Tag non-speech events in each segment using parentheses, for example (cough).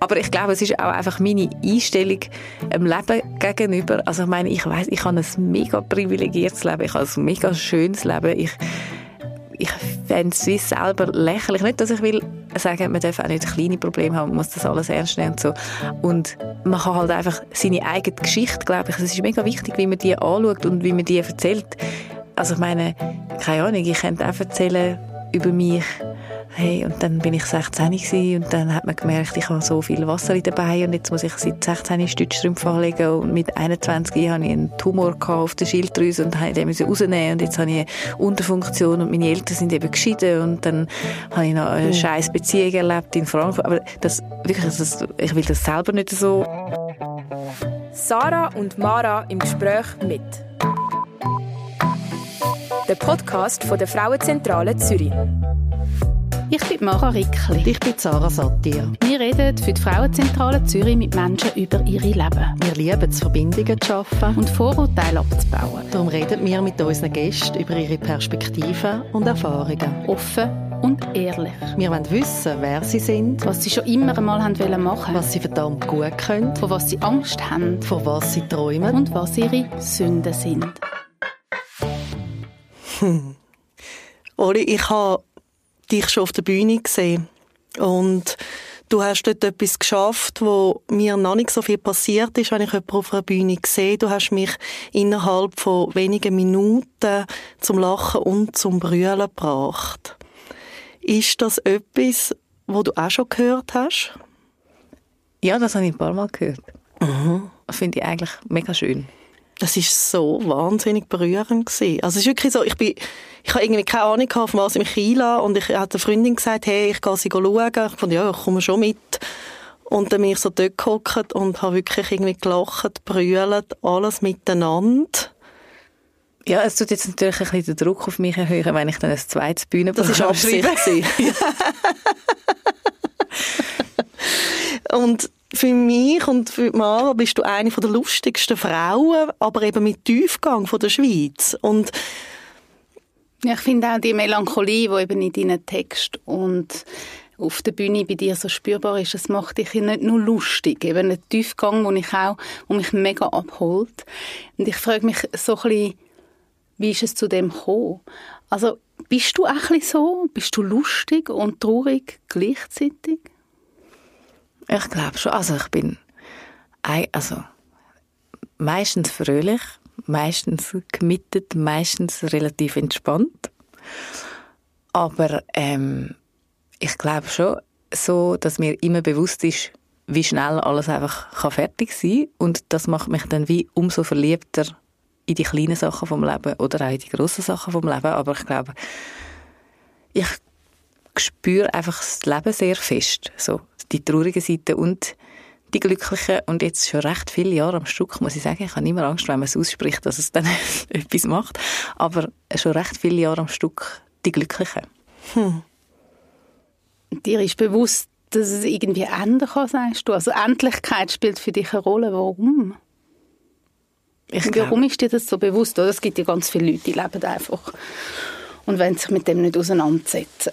Aber ich glaube, es ist auch einfach meine Einstellung dem Leben gegenüber. Also ich meine, ich weiß, ich habe ein mega privilegiertes Leben, ich habe ein mega schönes Leben. Ich, ich fände es wie selber lächerlich. Nicht, dass ich will sagen, man darf auch nicht kleine Probleme haben, man muss das alles ernst nehmen und so. Und man kann halt einfach seine eigene Geschichte, glaube ich, es ist mega wichtig, wie man die anschaut und wie man die erzählt. Also ich meine, keine Ahnung, ich könnte auch erzählen über mich, Hey, und dann bin ich 16 gewesen, und dann hat man gemerkt, ich habe so viel Wasser dabei und jetzt muss ich seit 16 Stützstrümpfe anlegen und mit 21 hatte ich einen Tumor auf der Schilddrüse und musste den rausnehmen und jetzt habe ich eine Unterfunktion und meine Eltern sind eben geschieden und dann habe ich noch eine scheiß Beziehung erlebt in Frankfurt. Aber das, wirklich, das, ich will das selber nicht so. Sarah und Mara im Gespräch mit. Der Podcast von der Frauenzentrale Zürich. Ich bin Mara Rickli. Ich bin Sarah Satir. Wir reden für die Frauenzentrale Zürich mit Menschen über ihre Leben. Wir lieben es, Verbindungen zu schaffen und Vorurteile abzubauen. Darum reden wir mit unseren Gästen über ihre Perspektiven und Erfahrungen. Offen und ehrlich. Wir wollen wissen, wer sie sind, was sie schon immer einmal haben wollen machen, was sie verdammt gut können, vor was sie Angst haben, vor was sie träumen und was ihre Sünden sind. Hm. (laughs) Oli, ich habe dich schon auf der Bühne gesehen. Und du hast dort etwas geschafft, wo mir noch nicht so viel passiert ist, wenn ich jemanden auf einer Bühne sehe. Du hast mich innerhalb von wenigen Minuten zum Lachen und zum Brüllen gebracht. Ist das etwas, wo du auch schon gehört hast? Ja, das habe ich ein paar Mal gehört. Mhm. Das finde ich eigentlich mega schön das ist so wahnsinnig berührend gewesen. Also es ist wirklich so, ich bin, ich habe irgendwie keine Ahnung gehabt, von was ich mich einlasse und ich hatte eine Freundin gesagt, hey, ich gehe sie schauen. Ich fand, ja, ich komme schon mit. Und dann bin ich so dort gehockt und habe wirklich irgendwie gelacht, brüllt, alles miteinander. Ja, es tut jetzt natürlich ein bisschen den Druck auf mich erhöhen, wenn ich dann ein zweites Bühnenprogramm Das ist Absicht. (laughs) und für mich und für Mara bist du eine der lustigsten Frauen, aber eben mit Tiefgang von der Schweiz. Und ich finde auch die Melancholie, die eben in deinen Text und auf der Bühne bei dir so spürbar ist, das macht dich nicht nur lustig, eben ein Tiefgang, wo ich auch, wo mich mega abholt. Und ich frage mich so ein bisschen, wie ist es zu dem gekommen? Also, bist du auch so? Bist du lustig und traurig gleichzeitig? Ich glaube schon. Also ich bin also meistens fröhlich, meistens gemittet, meistens relativ entspannt. Aber ähm, ich glaube schon so, dass mir immer bewusst ist, wie schnell alles einfach kann fertig sein und das macht mich dann wie umso verliebter in die kleinen Sachen vom Leben oder auch in die grossen Sachen vom Leben. Aber ich glaube, ich spüre einfach das Leben sehr fest. So, die traurige Seite und die glückliche und jetzt schon recht viele Jahre am Stück, muss ich sagen. Ich habe immer Angst, wenn man es ausspricht, dass es dann (laughs) etwas macht. Aber schon recht viele Jahre am Stück die glückliche. Hm. Dir ist bewusst, dass es irgendwie ändern kann, sagst du. Also Endlichkeit spielt für dich eine Rolle. Warum? Warum ist dir das so bewusst? Es gibt ja ganz viele Leute, die leben einfach und wollen sich mit dem nicht auseinandersetzen.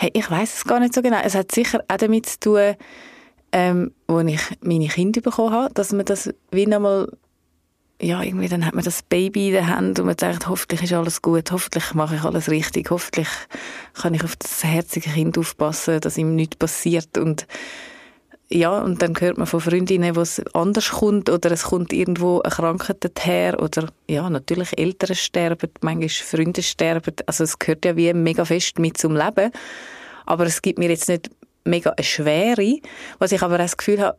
Hey, ich weiß es gar nicht so genau. Es hat sicher auch damit zu tun, ähm, wo ich meine Kinder bekommen habe, dass man das wie nochmal ja, irgendwie dann hat man das Baby in der Hand und man denkt, hoffentlich ist alles gut, hoffentlich mache ich alles richtig, hoffentlich kann ich auf das herzige Kind aufpassen, dass ihm nichts passiert und ja, und dann hört man von Freundinnen, wo es anders kommt oder es kommt irgendwo eine Krankheit her oder ja, natürlich Eltern sterben, manchmal Freunde sterben. Also es gehört ja wie mega fest mit zum Leben. Aber es gibt mir jetzt nicht mega eine Schwere. Was ich aber auch das Gefühl habe,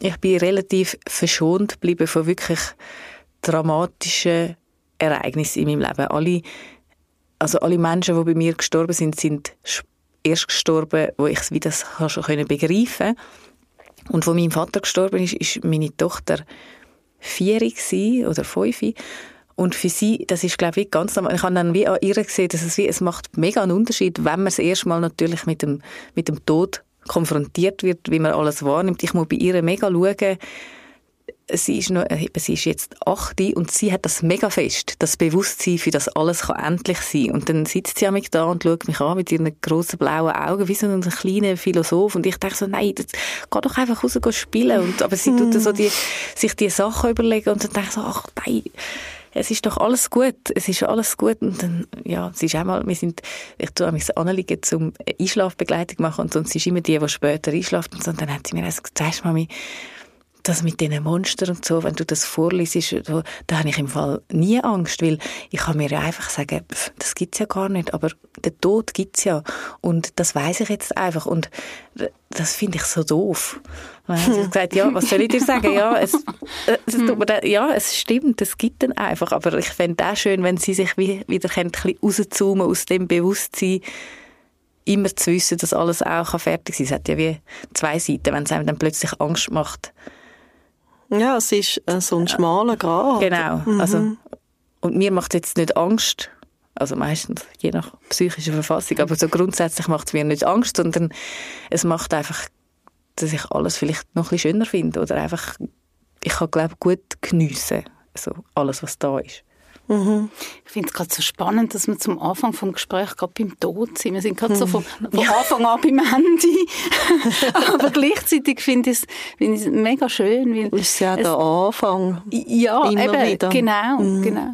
ich bin relativ verschont geblieben von wirklich dramatischen Ereignissen in meinem Leben. Alle, also alle Menschen, die bei mir gestorben sind, sind erst gestorben, wo ich es wieder begreifen konnte. Und wo mein Vater gestorben ist, ist meine Tochter vier oder fünf. Und für sie, das ist, glaube ich, ganz normal. Ich habe dann wie an ihr gesehen, dass es wie, es macht mega einen Unterschied, wenn man das erste Mal natürlich mit dem, mit dem Tod konfrontiert wird, wie man alles wahrnimmt. Ich muss bei ihr mega schauen, sie ist, noch, äh, sie ist jetzt 8 und sie hat das mega fest, das Bewusstsein für das alles kann endlich sein. Und dann sitzt sie mich da und schaut mich an mit ihren grossen blauen Augen, wie so ein kleiner Philosoph. Und ich denke so, nein, das, geh doch einfach raus spielen. Und, aber sie tut so die, sich die Sachen überlegen und dann denke ich so, ach nein, es ist doch alles gut, es ist alles gut. Und dann, ja, sie ist einmal, wir sind, ich tue mich anliegen, zum Einschlafbegleitung machen und, und sie ist immer die, die später einschlaft und so. Und dann hat sie mir gesagt, sagst Mami, das mit diesen Monstern und so, wenn du das vorliest, da, da habe ich im Fall nie Angst, weil ich kann mir einfach sagen, pff, das gibt's ja gar nicht, aber der Tod gibt's ja und das weiß ich jetzt einfach und das finde ich so doof. Dann hat sie gesagt, ja, was soll ich dir sagen? Ja, es, es, es ja, es stimmt, es gibt dann einfach, aber ich fände auch schön, wenn sie sich wie, wieder ein bisschen rauszoomen aus dem Bewusstsein, immer zu wissen, dass alles auch fertig sein kann. Es hat ja wie zwei Seiten, wenn es einem dann plötzlich Angst macht, ja, es ist äh, so ein schmaler Grad. Genau. Mhm. Also, und mir macht es jetzt nicht Angst, also meistens, je nach psychischer Verfassung, aber so grundsätzlich macht es mir nicht Angst, sondern es macht einfach, dass ich alles vielleicht noch ein bisschen schöner finde oder einfach, ich kann, glaube gut geniessen, also alles, was da ist. Mhm. Ich finde es gerade so spannend, dass wir zum Anfang vom Gespräch gerade beim Tod sind. Wir sind gerade mhm. so von, von Anfang an beim Handy. (laughs) Aber gleichzeitig finde ich es find mega schön. Weil ist ja der Anfang. Ja, Immer eben, wieder. genau, mhm. genau.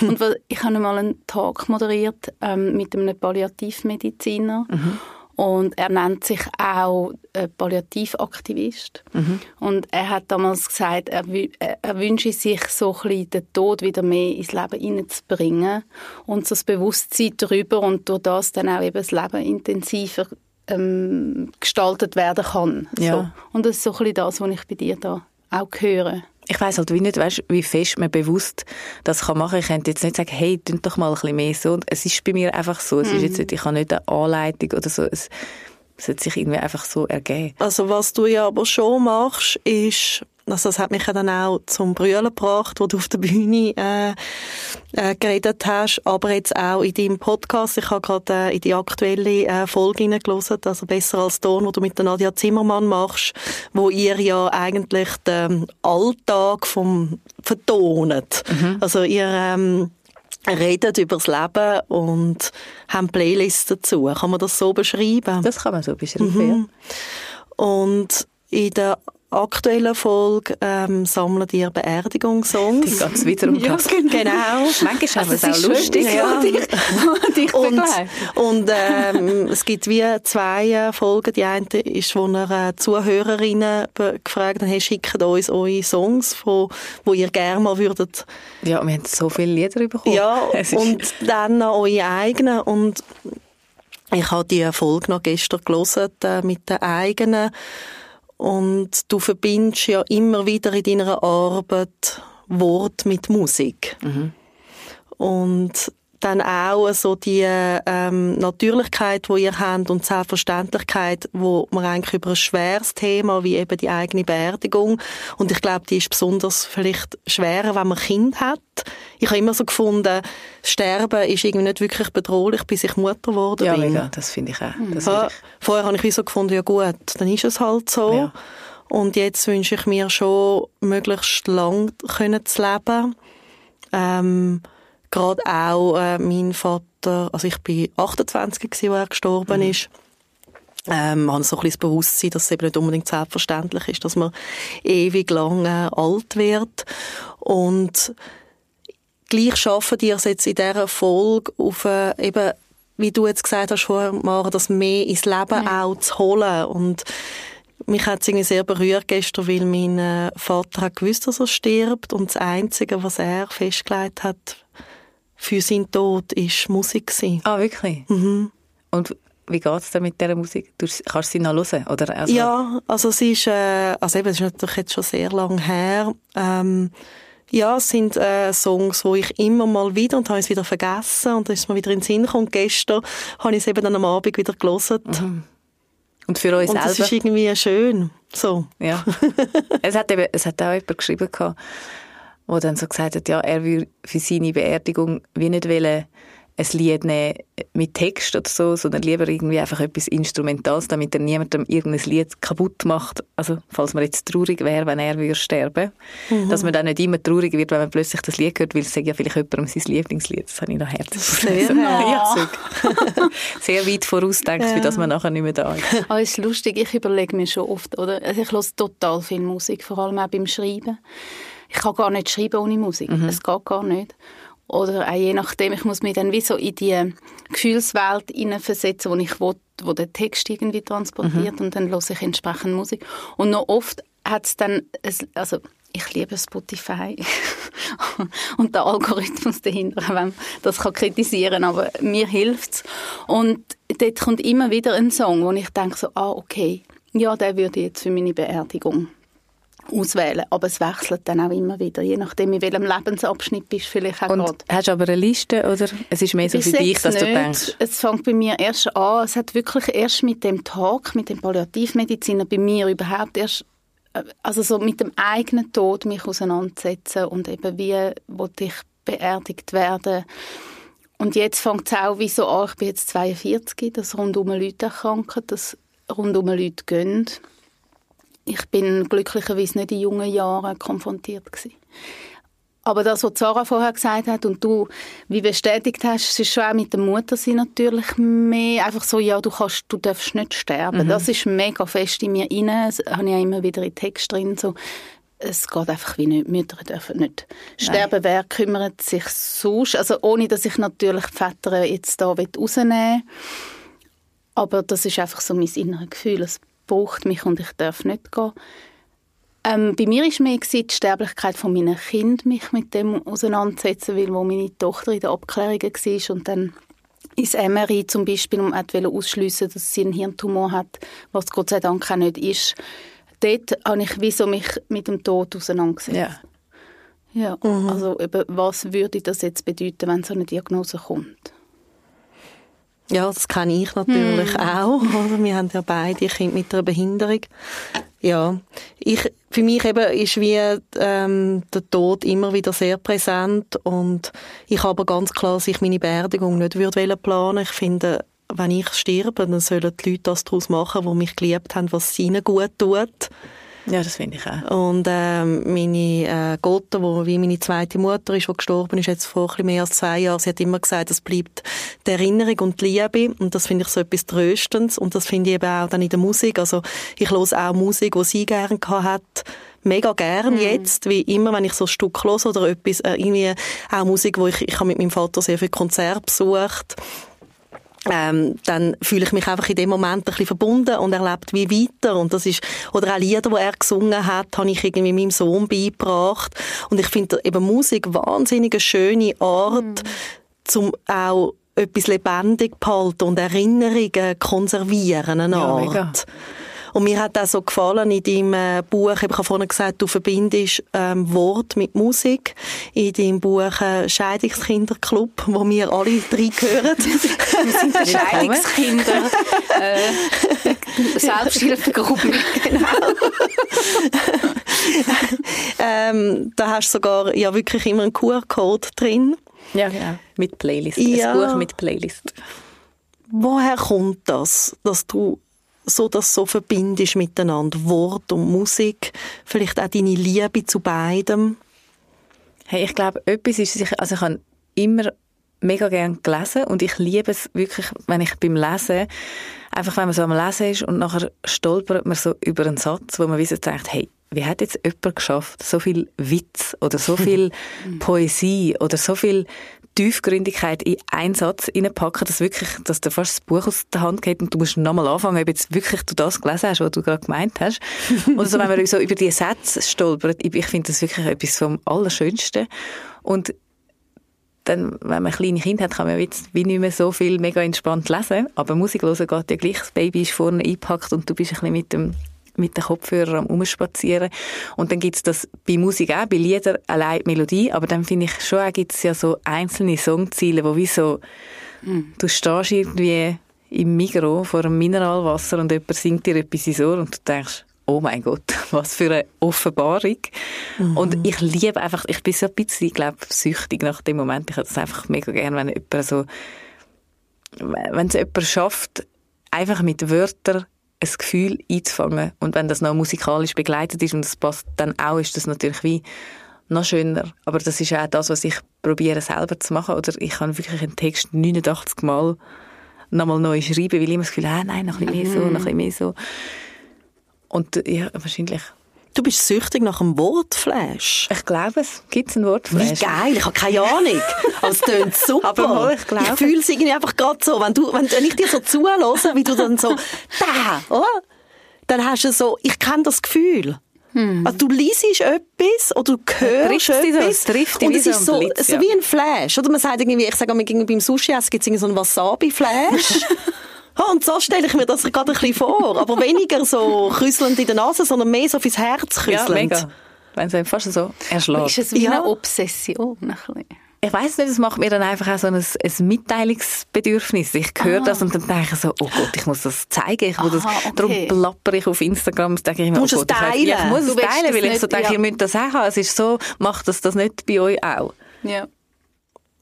Und weil, ich habe mal einen Talk moderiert ähm, mit einem Palliativmediziner. Mhm. Und er nennt sich auch äh, Palliativaktivist. Mhm. Und er hat damals gesagt, er, er wünsche sich so ein bisschen den Tod wieder mehr ins Leben hineinzubringen und so das Bewusstsein darüber und durch das dann auch eben das Leben intensiver ähm, gestaltet werden kann. Ja. So. Und das ist so ein bisschen das, was ich bei dir da auch höre ich weiß halt wie nicht, weißt, wie fest man bewusst das kann machen. Ich könnte jetzt nicht sagen, hey, tu doch mal ein bisschen mehr so. Und es ist bei mir einfach so. Es mhm. ist jetzt nicht, ich habe nicht eine Anleitung oder so. Es, es hat sich irgendwie einfach so ergeben. Also was du ja aber schon machst, ist also das hat mich ja dann auch zum Brüllen gebracht, wo du auf der Bühne äh, äh, geredet hast, aber jetzt auch in deinem Podcast. Ich habe gerade äh, in die aktuelle äh, Folge hineingelassen, also «Besser als Ton», wo du mit der Nadia Zimmermann machst, wo ihr ja eigentlich den Alltag vom vertonet. Mhm. Also ihr ähm, redet über das Leben und haben Playlists dazu. Kann man das so beschreiben? Das kann man so beschreiben, mhm. ja. Und in der aktuellen Folge ähm, sammeln ihr Beerdigungssongs. Die geht wieder um (laughs) das. Ja, genau. Manchmal haben wir es auch lustig. Ja. dich, und und ähm, es gibt wie zwei äh, Folgen. Die eine ist, wo ihr äh, Zuhörerinnen gefragt habt, hey, schickt uns eure Songs, wo ihr gerne mal würdet. Ja, wir haben so viele Lieder bekommen. Ja, (laughs) und dann noch eure eigenen. Und ich habe die Folge noch gestern gelesen äh, mit den eigenen und du verbindest ja immer wieder in deiner Arbeit Wort mit Musik. Mhm. Und dann auch so die ähm, Natürlichkeit, wo ihr habt und Selbstverständlichkeit, wo man eigentlich über ein schweres Thema wie eben die eigene Beerdigung und ich glaube, die ist besonders vielleicht schwerer, wenn man Kind hat. Ich habe immer so gefunden, Sterben ist irgendwie nicht wirklich bedrohlich, bis ich Mutter geworden ja, bin. Ja, mega, das finde ich auch. Das ja. Vorher habe ich wie so gefunden, ja gut, dann ist es halt so. Ja. Und jetzt wünsche ich mir schon, möglichst lang können zu leben. Ähm, gerade auch äh, mein Vater, also ich bin 28 gewesen, als er gestorben mhm. ist, ähm, habe so ein bisschen das Bewusstsein, dass es eben nicht unbedingt selbstverständlich ist, dass man ewig lang äh, alt wird. Und gleich schaffen die es jetzt in dieser Folge auf äh, eben, wie du jetzt gesagt hast vorher, Mara, das mehr ins Leben ja. auch zu holen. Und mich hat es irgendwie sehr berührt gestern, weil mein äh, Vater hat gewusst, dass er stirbt und das Einzige, was er festgelegt hat, für seinen Tod ist Musik gewesen. Ah, wirklich? Mhm. Und wie geht es denn mit dieser Musik? Du, kannst du sie noch hören? Oder also ja, also es ist, äh, also eben, es ist natürlich jetzt schon sehr lang her. Ähm, ja, es sind äh, Songs, wo ich immer mal wieder, und habe es wieder vergessen, und dann ist es mir wieder in den Sinn gekommen. Gestern habe ich es eben dann am Abend wieder gelesen. Mhm. Und für uns und selber? es ist irgendwie schön, so. Ja. (laughs) es, hat eben, es hat auch jemand geschrieben gehabt, wo dann so gesagt hat, ja, er will für seine Beerdigung wie nicht wollen, ein Lied nehmen mit Text oder so, sondern lieber irgendwie einfach etwas Instrumentales, damit er niemandem irgendein Lied kaputt macht. Also, falls man jetzt traurig wäre, wenn er würde sterben. Mhm. Dass man dann nicht immer traurig wird, wenn man plötzlich das Lied hört, weil es ja vielleicht jemandem sein Lieblingslied. Das habe ich noch herzlich. Sehr, (laughs) ja. (laughs) Sehr weit vorausdenkt, ja. für das man nachher nicht mehr da ist. Ah, ist lustig. Ich überlege mir schon oft, oder? Also ich höre total viel Musik, vor allem auch beim Schreiben. Ich kann gar nicht schreiben ohne Musik. Mhm. Es geht gar nicht. Oder auch je nachdem, ich muss mich dann wie so in die Gefühlswelt hineinversetzen, wo ich will, wo der Text irgendwie transportiert mhm. und dann höre ich entsprechend Musik. Und noch oft hat es dann, also ich liebe Spotify (laughs) und der Algorithmus dahinter, wenn man das kann kritisieren aber mir hilft es. Und dort kommt immer wieder ein Song, wo ich denke so, ah, okay, ja, der würde jetzt für meine Beerdigung auswählen. Aber es wechselt dann auch immer wieder, je nachdem, in welchem Lebensabschnitt bist vielleicht auch Und grad. hast du aber eine Liste oder es ist mehr so für dich, dass nicht. du denkst? Es fängt bei mir erst an, es hat wirklich erst mit dem Talk, mit dem Palliativmediziner bei mir überhaupt erst äh, also so mit dem eigenen Tod mich auseinandersetzen und eben wie wollte ich beerdigt werden. Und jetzt fängt es auch wie so an, ich bin jetzt 42, dass rundum Leute erkranken, dass rundum Leute gehen ich bin glücklicherweise nicht in jungen Jahren konfrontiert gewesen. Aber das, was Sarah vorher gesagt hat und du wie bestätigt hast, es ist schon auch mit der Mutter sein natürlich mehr einfach so, ja, du kannst, du darfst nicht sterben. Mhm. Das ist mega fest in mir rein. Das habe ich ja immer wieder in Text drin, so. Es geht einfach wie nicht. Mütter dürfen nicht sterben. Nein. Wer kümmert sich sonst? Also ohne, dass ich natürlich die Väter jetzt da rausnehmen will. Aber das ist einfach so mein inneres Gefühl. Es braucht mich und ich darf nicht gehen. Ähm, bei mir war mehr die Sterblichkeit von meinen Kind mich mit dem auseinandersetzen, weil wo meine Tochter in der Abklärung war und dann ins MRI zum Beispiel wollte ausschliessen, dass sie einen Hirntumor hat, was Gott sei Dank auch nicht ist. Dort habe ich wie so mich mit dem Tod auseinandergesetzt. Ja. Ja, mhm. also eben, was würde das jetzt bedeuten, wenn so eine Diagnose kommt? Ja, das kenne ich natürlich hm. auch. (laughs) Oder? Wir haben ja beide Kinder mit einer Behinderung. Ja, ich, für mich eben ist wie ähm, der Tod immer wieder sehr präsent und ich habe ganz klar, dass ich meine Beerdigung nicht würde planen. Ich finde, wenn ich sterbe, dann sollen die Leute das daraus machen, die mich geliebt haben, was ihnen gut tut. Ja, das finde ich auch. Und ähm, meine äh, Gotte, wo wie meine zweite Mutter ist, die gestorben ist, jetzt vor ein mehr als zwei Jahren, sie hat immer gesagt, es bleibt die Erinnerung und die Liebe. Und das finde ich so etwas Tröstendes. Und das finde ich eben auch dann in der Musik. Also ich höre auch Musik, die sie gerne hat mega gern mm. jetzt, wie immer, wenn ich so ein Stück höre oder etwas, äh, irgendwie auch Musik, wo ich, ich habe mit meinem Vater sehr viel Konzert besucht ähm, dann fühle ich mich einfach in dem Moment ein bisschen verbunden und er lebt wie weiter und das ist oder auch Lieder, die er gesungen hat, habe ich irgendwie meinem Sohn beigebracht und ich finde eben Musik wahnsinnig eine schöne Art, mhm. zum auch etwas lebendig behalten und Erinnerungen konservieren, eine Art. Ja, mega. Und mir hat auch so gefallen in deinem äh, Buch, ich habe vorhin gesagt, du verbindest ähm, Wort mit Musik. In deinem Buch äh, Scheidungskinderclub, wo wir alle drei gehören. (laughs) wir sind der Scheidungskinder. äh, Selbsthilfegruppe. (laughs) genau. ähm, da hast du sogar ja wirklich immer einen QR-Code drin. Ja, genau. Mit Playlist. Ja. Ein Buch mit Playlist. Woher kommt das, dass du so das so verbindest miteinander, Wort und Musik, vielleicht auch deine Liebe zu beidem? Hey, ich glaube, etwas ist, also ich habe immer mega gern gelesen und ich liebe es wirklich, wenn ich beim Lesen, einfach wenn man so am Lesen ist und nachher stolpert man so über einen Satz, wo man wie denkt, hey, wie hat jetzt jemand geschafft, so viel Witz oder so viel (laughs) Poesie oder so viel Tiefgründigkeit in einen Satz reinpacken, dass wirklich, dass dir fast das Buch aus der Hand geht und du musst nochmal anfangen, ob jetzt wirklich du das gelesen hast, was du gerade gemeint hast. (laughs) Oder so, wenn man so über die Sätze stolpert, ich finde das wirklich etwas vom Allerschönsten. Und dann, wenn man kleine Kinder hat, kann man jetzt wie nicht mehr so viel mega entspannt lesen. Aber Musik hören geht ja gleich. Das Baby ist vorne eingepackt und du bist ein bisschen mit dem mit den Kopfhörern am Umspazieren. Und dann gibt's das bei Musik auch, bei Liedern allein die Melodie, aber dann finde ich schon, gibt's ja so einzelne Songziele, wo wie so, mhm. du stehst irgendwie im Migro vor einem Mineralwasser und jemand singt dir etwas ins Ohr und du denkst, oh mein Gott, (laughs) was für eine Offenbarung. Mhm. Und ich liebe einfach, ich bin so ein bisschen, glaube süchtig nach dem Moment. Ich hätte es einfach mega gern, wenn jemand so, wenn es jemand schafft, einfach mit Wörtern ein Gefühl einzufangen. Und wenn das noch musikalisch begleitet ist und das passt dann auch, ist das natürlich wie noch schöner. Aber das ist auch das, was ich probiere selber zu machen. Oder ich kann wirklich einen Text 89 Mal nochmal neu schreiben, weil ich immer das Gefühl habe, ah, nein, noch ein bisschen mehr so, noch ein bisschen mehr so. Und ja, wahrscheinlich Du bist süchtig nach einem Wortflash. Ich glaube es. Gibt es ein Wortflash? Wie geil, ich habe keine Ahnung. Aber es tönt (laughs) super. Aber mal, ich glaube. Ich fühle es irgendwie einfach gerade so. Wenn, du, wenn, ich dir so zuhöre, wie du dann so, (laughs) da, oder? Dann hast du so, ich kenne das Gefühl. Hm. Also du liest etwas oder du hörst etwas. So, trifft und es ist so, Blitz, so wie ein Flash. Oder man sagt irgendwie, ich sage mal, beim Sushi essen gibt es so einen Wasabi-Flash. (laughs) Oh, und so stelle ich mir das gerade ein bisschen vor. Aber (laughs) weniger so küsselnd in der Nase, sondern mehr so fürs Herz küsselnd. Ja, mega. Wenn es fast so erschlägt. Ist es wie ja. eine Obsession? Ein bisschen? ich weiß nicht, es macht mir dann einfach auch so ein, ein Mitteilungsbedürfnis. Ich höre ah. das und dann denke ich so, oh Gott, ich muss das zeigen, ich muss Aha, das, okay. darum plapper ich auf Instagram, denke ich mir, oh Gott, teilen. Ich, ja, ich muss es teilen, weil ich so denke, ja. ihr müsst das auch haben. Es ist so, macht das das nicht bei euch auch? Ja.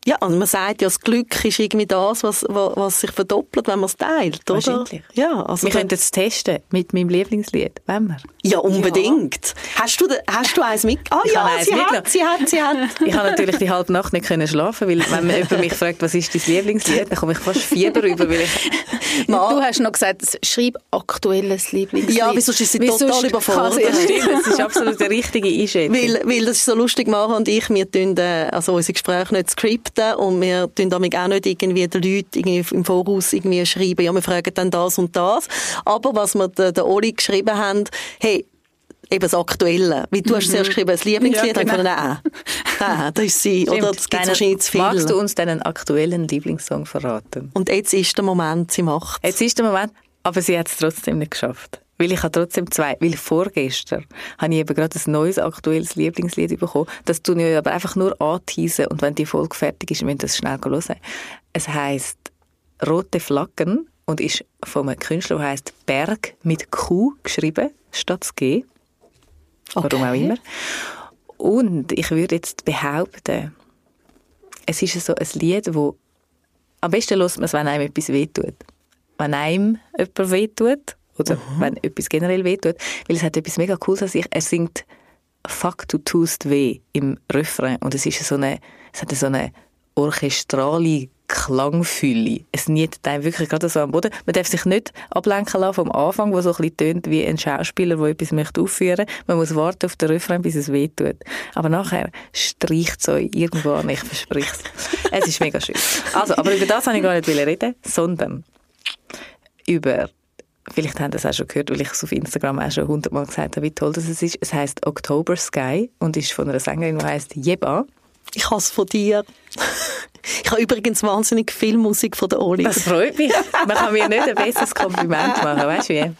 Ja, also man sagt ja, das Glück ist irgendwie das, was, was sich verdoppelt, wenn man es teilt, oder? Wahrscheinlich. Ja, also wir könnten es testen mit meinem Lieblingslied, wenn wir. Ja, unbedingt. Ja. Hast, du, hast du eins mit? Ah ich ja, sie hat, sie hat, sie (laughs) hat. Ich habe natürlich die halbe Nacht nicht können schlafen, weil wenn man jemand mich fragt, was ist dein Lieblingslied, dann komme ich fast Fieber rüber, weil ich... (laughs) du hast noch gesagt, schreib aktuelles Lieblingslied. Ja, wieso ist sie total überfordert? Ja, stimmt, das ist absolut der richtige Einschätzung. Weil, weil das ist so lustig, Mara und ich, wir tun äh, also unsere Gespräche nicht skripten Skripten und wir tun damit auch nicht irgendwie den Leuten irgendwie im Voraus irgendwie schreiben, ja, wir fragen dann das und das. Aber was wir der, der Oli geschrieben haben, hey, eben das Aktuelle. Wie du hast zuerst mhm. geschrieben, das Lieblingslied, ja, genau. ich nein, nein, das ist sie, Stimmt. oder das gibt wahrscheinlich zu viel. Magst du uns deinen aktuellen Lieblingssong verraten? Und jetzt ist der Moment, sie macht Jetzt ist der Moment, aber sie hat es trotzdem nicht geschafft. Weil ich habe trotzdem zwei, weil vorgestern habe ich eben gerade ein neues, aktuelles Lieblingslied bekommen. Das tue ich aber einfach nur anteasen und wenn die Folge fertig ist, müssen wir das schnell hören. Es heisst Rote Flaggen und ist von einem Künstler, der heisst Berg mit Q geschrieben, statt G. Okay. Warum auch immer. Und ich würde jetzt behaupten, es ist so ein Lied, wo am besten hört man es, wenn einem etwas wehtut. Wenn einem jemand wehtut oder mhm. wenn etwas generell wehtut, weil es hat etwas mega Cooles an sich. Er singt «Fuck, du tust weh» im Refrain und es ist so eine, es hat so eine orchestrale Klangfülle. Es nietet einem wirklich gerade so am Boden. Man darf sich nicht ablenken lassen vom Anfang, wo so ein bisschen tönt wie ein Schauspieler, der etwas möchte aufführen. Man muss warten auf den Refrain, bis es wehtut. Aber nachher streicht es euch irgendwo an, ich verspreche es. es ist mega schön. Also, aber über das wollte ich gar nicht reden, sondern über Vielleicht haben das auch schon gehört, weil ich es auf Instagram auch schon hundertmal gesagt habe, wie toll das ist. Es heißt October Sky und ist von einer Sängerin, die heißt Jeba. Ich habe es von dir. (laughs) Ich habe übrigens wahnsinnig viel Musik von der Oli. Das freut mich. Man kann mir nicht ein besseres Kompliment machen, weißt du wie?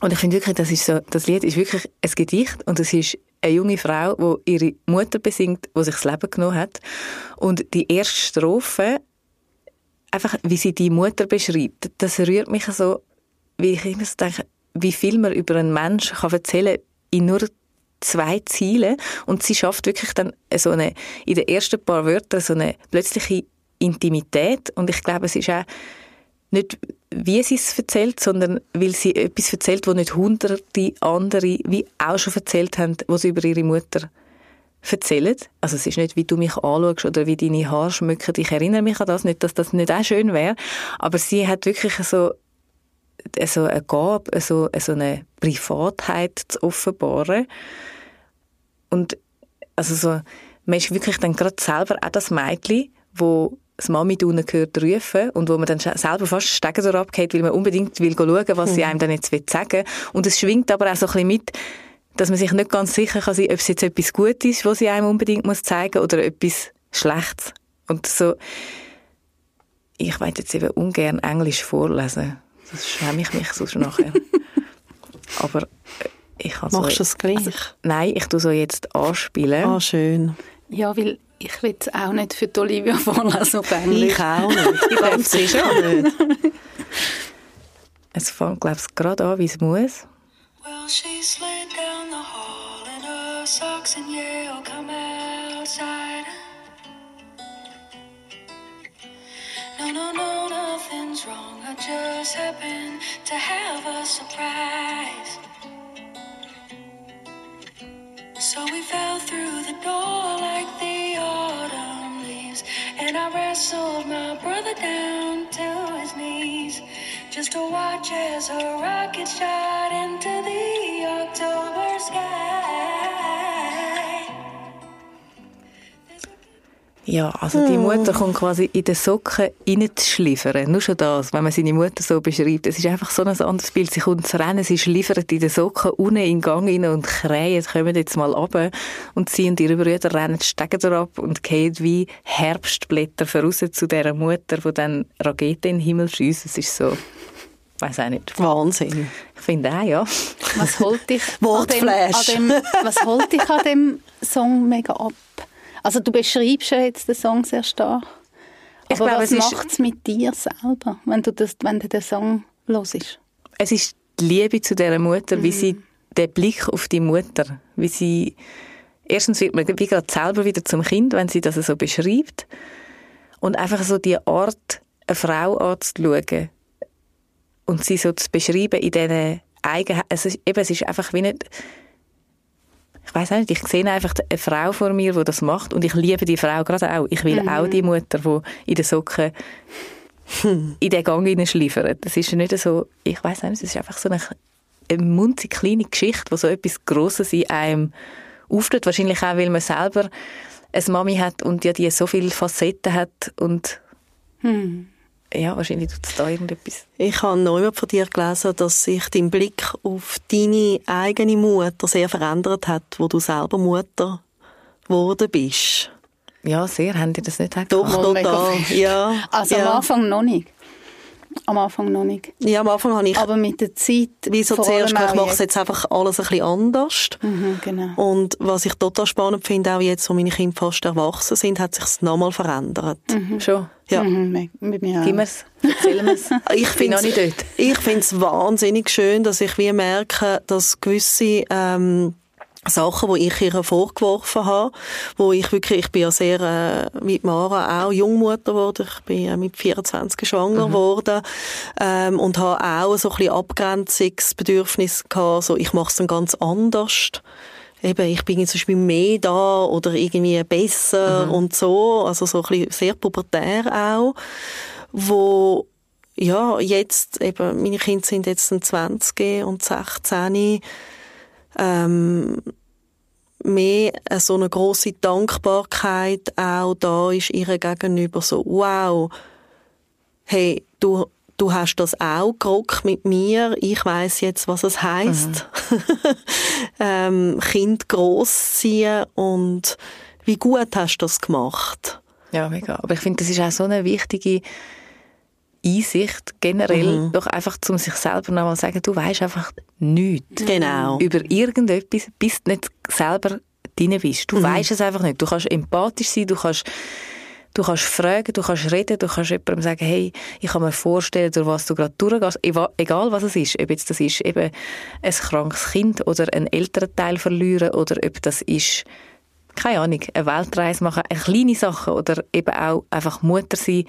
Und ich finde wirklich, das, ist so, das Lied ist wirklich ein Gedicht und es ist eine junge Frau, die ihre Mutter besingt, die sich das Leben genommen hat. Und die erste Strophe, einfach wie sie die Mutter beschreibt, das rührt mich so wie ich immer so denke, wie viel man über einen Menschen kann erzählen in nur zwei Zielen und sie schafft wirklich dann so eine, in den ersten paar Wörtern so eine plötzliche Intimität und ich glaube, es ist auch nicht, wie sie es erzählt, sondern weil sie etwas erzählt, was nicht hunderte andere wie auch schon erzählt haben, was sie über ihre Mutter erzählen. Also es ist nicht, wie du mich anschaust oder wie deine Haare schmücken. Ich erinnere mich an das nicht, dass das nicht auch schön wäre. Aber sie hat wirklich so so eine Gabe, so, so eine Privatheit zu offenbaren. Und also so, man ist wirklich dann gerade selber auch das Mädchen, wo das Mami unten gehört rufen und wo man dann selber fast Stegen so abgeht, weil man unbedingt will schauen, was sie mhm. einem dann jetzt sagen will. Und es schwingt aber auch so ein bisschen mit, dass man sich nicht ganz sicher kann sein, ob es jetzt etwas Gutes ist, was sie einem unbedingt muss zeigen oder etwas Schlechtes. Und so, ich möchte jetzt eben ungern Englisch vorlesen. Das schäme ich mich sonst nachher. (laughs) Aber äh, ich kann Machst so, du es gleich? Also, nein, ich tue so jetzt anspielen. Ah, schön. Ja, weil ich will es auch nicht für die Olivia vorlesen auf Englisch. Ich auch nicht. (laughs) Ich glaube es schon nicht. Es fängt, glaube ich, gerade an, wie es muss. Well, she slid down the hall in her socks and Yale come outside. No, no, no, wrong. I just happen to have a surprise. So we fell through the door like the autumn leaves, and I wrestled my brother down to his knees just to watch as a rocket shot into the October sky. Ja, also die Mutter kommt quasi in den Socken reinzuschliffern. Nur schon das, wenn man seine Mutter so beschreibt. Es ist einfach so ein anderes Bild. Sie kommt zu rennen, sie schliffert in den Socken unten in den Gang rein und krähen, kommen jetzt mal runter. Und sie und ihre Brüder rennen die Stege ab und gehen wie Herbstblätter voraus zu dieser Mutter, die dann Raketen in den Himmel schiessen. Es ist so, ich weiss auch nicht. Wahnsinn. Ich finde auch, ja. Was holt dich, an dem, an dem, was holt dich an dem Song mega ab? Also du beschreibst ja jetzt den Song sehr stark. Ich Aber glaube, was macht es mit dir selber, wenn du, das, wenn du den Song hörst? Es ist die Liebe zu dieser Mutter, wie sie, der Blick auf die Mutter, wie sie, erstens wird man wie gerade selber wieder zum Kind, wenn sie das so beschreibt. Und einfach so die Art, eine Frau anzuschauen und sie so zu beschreiben in diesen Eigenheiten. Es ist, eben, es ist einfach wie nicht, ich weiß nicht, ich sehe einfach eine Frau vor mir, die das macht und ich liebe die Frau gerade auch. Ich will auch die Mutter, die in den Socken (laughs) in den Gang hineinschliffern. Das ist nicht so, ich weiß nicht, es ist einfach so eine, eine munzig kleine Geschichte, wo so etwas Grosses in einem auftritt. Wahrscheinlich auch, weil man selber eine Mami hat und ja die so viele Facetten hat und ja, wahrscheinlich tut es da irgendetwas. Ich habe noch immer von dir gelesen, dass sich dein Blick auf deine eigene Mutter sehr verändert hat, wo du selber Mutter geworden bist. Ja, sehr. Haben die das nicht Doch, total. Ja, Also ja. am Anfang noch nicht. Am Anfang noch nicht. Ja, am Anfang habe ich Aber mit der Zeit... wie so vor zuerst ich mache es jetzt einfach alles ein bisschen anders. Mhm, genau. Und was ich total spannend finde, auch jetzt, wo meine Kinder fast erwachsen sind, hat sich es nochmal verändert. Schon. Ja. Mhm, mit- mir Gib mir's. Erzähl mir's. (laughs) Ich finde es wahnsinnig schön, dass ich wie merke, dass gewisse ähm, Sachen, die ich ihr vorgeworfen habe, wo ich wirklich, ich bin ja sehr äh, mit Mara auch Jungmutter geworden, ich bin äh, mit 24 schwanger geworden ähm, und habe auch so ein bisschen Abgrenzungsbedürfnis gehabt, so ich mache es dann ganz anders. Eben, ich bin zum Beispiel mehr da oder irgendwie besser und so, also so ein bisschen sehr pubertär auch, wo ja, jetzt eben, meine Kinder sind jetzt dann 20 und 16, ähm, mehr so eine große Dankbarkeit auch da ist ihr gegenüber. So, wow, hey, du, du hast das auch gerockt mit mir, ich weiß jetzt, was es heißt, (laughs) ähm, Kind großziehen und wie gut hast du das gemacht? Ja, mega. Aber ich finde, das ist auch so eine wichtige Einsicht generell, doch einfach zum sich selber nochmal sagen, du weißt einfach nichts Genau. über irgendetwas, bis du nicht selber drin bist. Mhm. Du weißt es einfach nicht. Du kannst empathisch sein, du kannst Du kannst fragen, du kannst reden, du kannst jemandem sagen, hey, ich kann mir vorstellen, durch was du gerade durchgehst, egal was es ist, ob jetzt das ist eben ein krankes Kind oder einen älteren Teil verlieren oder ob das ist, keine Ahnung, eine Weltreise machen, eine kleine Sache oder eben auch einfach Mutter sein.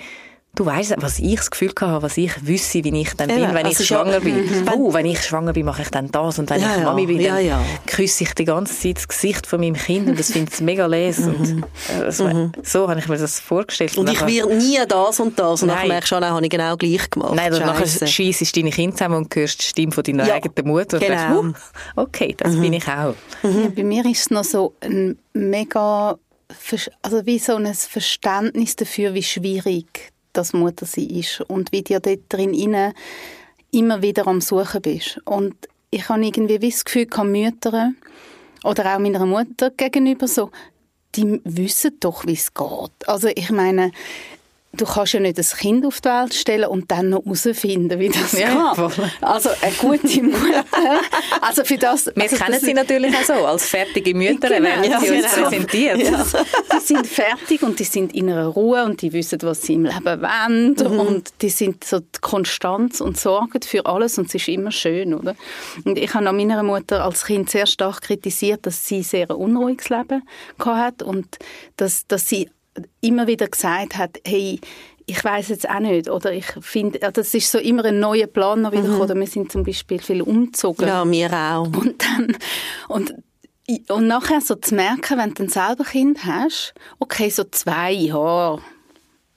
Du weißt, was ich das Gefühl habe, was ich wüsste, wie ich dann bin, wenn also ich ist ja- schwanger bin. Oh, wenn ich schwanger bin, mache ich dann das und wenn Ja, ich ja, Mami bin, dann ja. küsse ich die ganze Zeit das Gesicht von meinem Kind und das findet es mega les. und, äh, das, So habe ich mir das vorgestellt. Mhm. Und ich werde nie das und das. Und dann merkst du, dann habe ich genau gleich gemacht. Nein, dann nachher scheissest deine Kinder zusammen und hörst die Stimme von deiner Ja, eigenen Mutter und genau. denkst, huh, okay, das bin ich auch. Ja, bei mir ist es noch so ein mega, also wie so ein Verständnis dafür, wie schwierig das Muttersein ist und wie dir dort drin immer wieder am Suchen bist. Und ich habe irgendwie wie das Gefühl, kann Mütter oder auch meiner Mutter gegenüber so, die wissen doch, wie es geht. Also ich meine, du kannst ja nicht ein Kind auf die Welt stellen und dann noch herausfinden, wie das Ja, geht. voll. Also eine gute Mutter. Also für das... Wir also kennen das- sie natürlich auch so, als fertige Mütter, Genau, werden ja, sie uns genau. präsentiert. die sind fertig und die sind in einer Ruhe und die wissen, was sie im Leben wollen Mhm. und die sind so die Konstanz und sorgen für alles und es ist immer schön, oder? Und ich habe an meiner Mutter als Kind sehr stark kritisiert, dass sie sehr ein unruhiges Leben hat und dass, dass sie immer wieder gesagt hat, hey, ich weiß jetzt auch nicht, oder ich finde, das ist so immer ein neuer Plan noch wieder gekommen. oder wir sind zum Beispiel viel umgezogen. Ja, mir auch. Und dann, und, und nachher so zu merken, wenn du dann selber Kind hast, okay, so zwei Jahre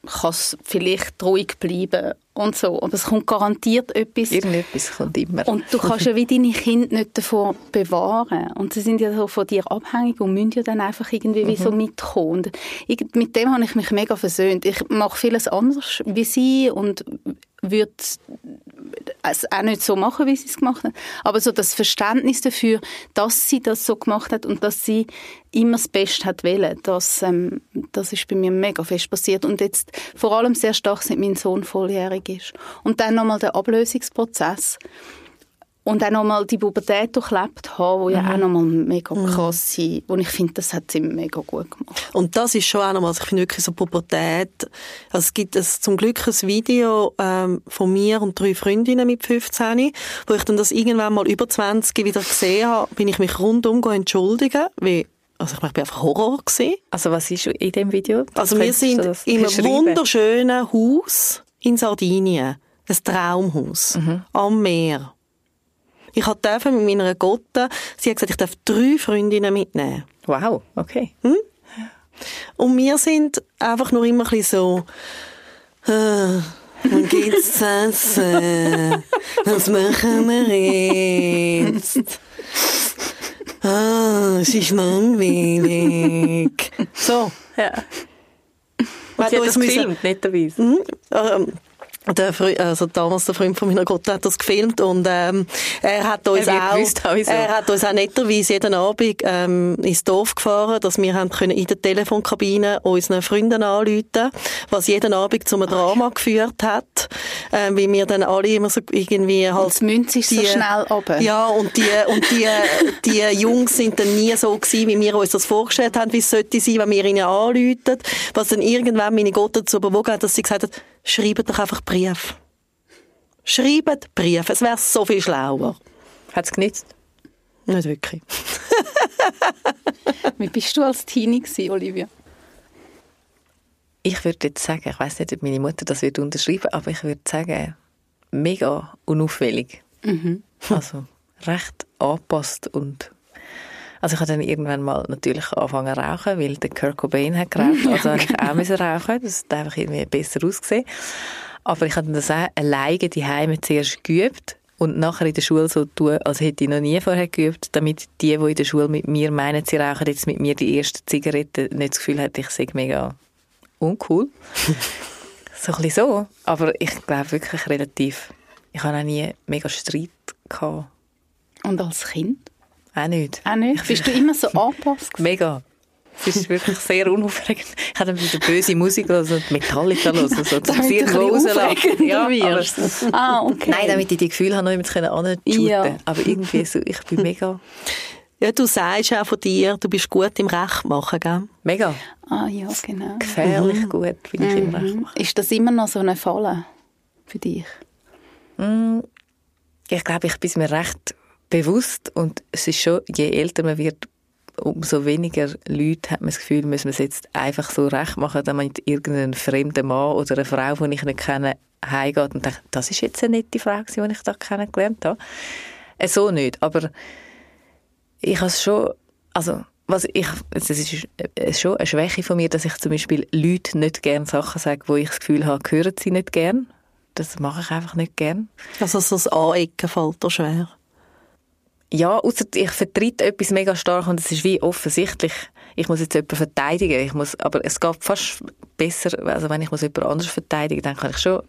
kann es vielleicht ruhig bleiben und so, aber es kommt garantiert etwas. Irgendetwas kommt immer. Und du kannst ja wie deine Kinder nicht davor bewahren. Und sie sind ja so von dir abhängig und müssen ja dann einfach irgendwie wie so mitkommen. Und ich- mit dem habe ich mich mega versöhnt. Ich mache vieles anders wie sie und würde es auch nicht so machen, wie sie es gemacht hat. Aber so das Verständnis dafür, dass sie das so gemacht hat und dass sie immer das Beste hat wollen, das, ähm, das ist bei mir mega fest passiert. Und jetzt vor allem sehr stark, seit mein Sohn volljährig ist. Und dann nochmal der Ablösungsprozess. Und auch nochmal die Pubertät durchlebt haben, wo ja auch nochmal mega krass sind. Und ich finde, das hat sie mega gut gemacht. Und das ist schon auch nochmal, also ich finde wirklich so Pubertät, also es gibt es zum Glück ein Video ähm, von mir und drei Freundinnen mit 15, wo ich dann das irgendwann mal über 20 wieder gesehen habe, bin ich mich rundum go entschuldigen, weil, also ich, meine, ich bin einfach Horror gewesen. Also was ist in dem Video? Also wir sind das in einem wunderschönen Haus in Sardinien. Ein Traumhaus. Mhm. Am Meer. Ich durfte mit meiner Gotte, sie hat gesagt, ich darf drei Freundinnen mitnehmen. Wow, okay. Und wir sind einfach nur immer ein bisschen so, äh, wann geht's zu essen? Was machen wir jetzt? Ah, es ist langweilig. So. Ja. Wir Sie hat das gefilmt, netterweise. Mhm. Ähm, der Fre also damals der Freund von meiner Gotte hat das gefilmt und ähm, er hat uns Er auch gewusst wieso. er hat uns auch netterweise jeden Abend ähm, ins Dorf gefahren, dass wir haben können in der Telefonkabine unseren Freunden anrufen, was jeden Abend zu einem Drama geführt hat, ähm, weil wir dann alle immer so irgendwie halt Und das Münz ist so schnell runter. ja, und die, und die, (laughs) die Jungs sind dann nie so gewesen, wie wir uns das vorgestellt haben, wie es sollte sein, wenn wir ihnen anrufen. Was dann irgendwann meine Gott dazu bewogen hat, dass sie gesagt hat, schreibt doch einfach Brief. Schreibt Brief. Es wäre so viel schlauer. Hat es genützt? Nicht wirklich. (laughs) Wie bist du als Teenie gewesen, Olivia? Ich würde jetzt sagen, ich weiß nicht, ob meine Mutter das wird unterschreiben, aber ich würde sagen, mega unauffällig. Also recht angepasst und also ich habe dann irgendwann mal natürlich angefangen zu rauchen, weil der Kurt Cobain hat geraucht, also habe ich auch müssen rauchen. Das hat einfach irgendwie besser ausgesehen. Aber ich habe dann das auch alleine die Heime zuerst geübt und nachher in der Schule so tun, als hätte ich noch nie vorher geübt, damit die, die in der Schule mit mir meinen, sie rauchen jetzt mit mir die erste Zigarette, nicht das Gefühl hätte, ich sei mega uncool. (laughs) so ein bisschen so. Aber ich glaube wirklich relativ, ich habe auch nie mega Streit gehabt. Und als Kind? Auch nicht. Auch nicht? Bist du immer so (laughs) angepasst? Mega. Es ist wirklich sehr unaufregend. Ich habe dann wieder böse Musik hören und Metallica hören, so, dass (laughs) Damit ich du ein irgendwo bisschen rauslasse. aufregender Ja, aber. Ah, okay. nein, damit ich die Gefühle habe, noch jemand anshooten Ja. können. Aber irgendwie so, ich bin mega, Ja, du sagst auch von dir, du bist gut im Rechtmachen, gell? mega Ah, ja, genau. gefährlich gut, bin ich im Recht machen. Ist das immer noch so eine Falle für dich? Ich glaube, ich bin mir recht bewusst und es ist schon, je älter man wird, umso weniger Leute hat man das Gefühl, müssen wir es jetzt einfach so recht machen, damit irgendein fremder Mann oder eine Frau, die ich nicht kenne, heimgeht und denkt, das ist jetzt eine nette Frau, die ich da kennengelernt habe. Äh, So nicht, aber ich habe es schon, also was ich, es ist schon eine Schwäche von mir, dass ich zum Beispiel Leute nicht gerne Sachen sage, wo ich das Gefühl habe, hören sie nicht gern. Das mache ich einfach nicht gern. Also so das Anecken fällt dir schwer. Ja, außer ich vertrete etwas mega stark und es ist wie offensichtlich, ich muss jetzt jemanden verteidigen, ich muss, aber es geht fast besser, also wenn ich muss jemand anderes verteidigen, dann kann ich schon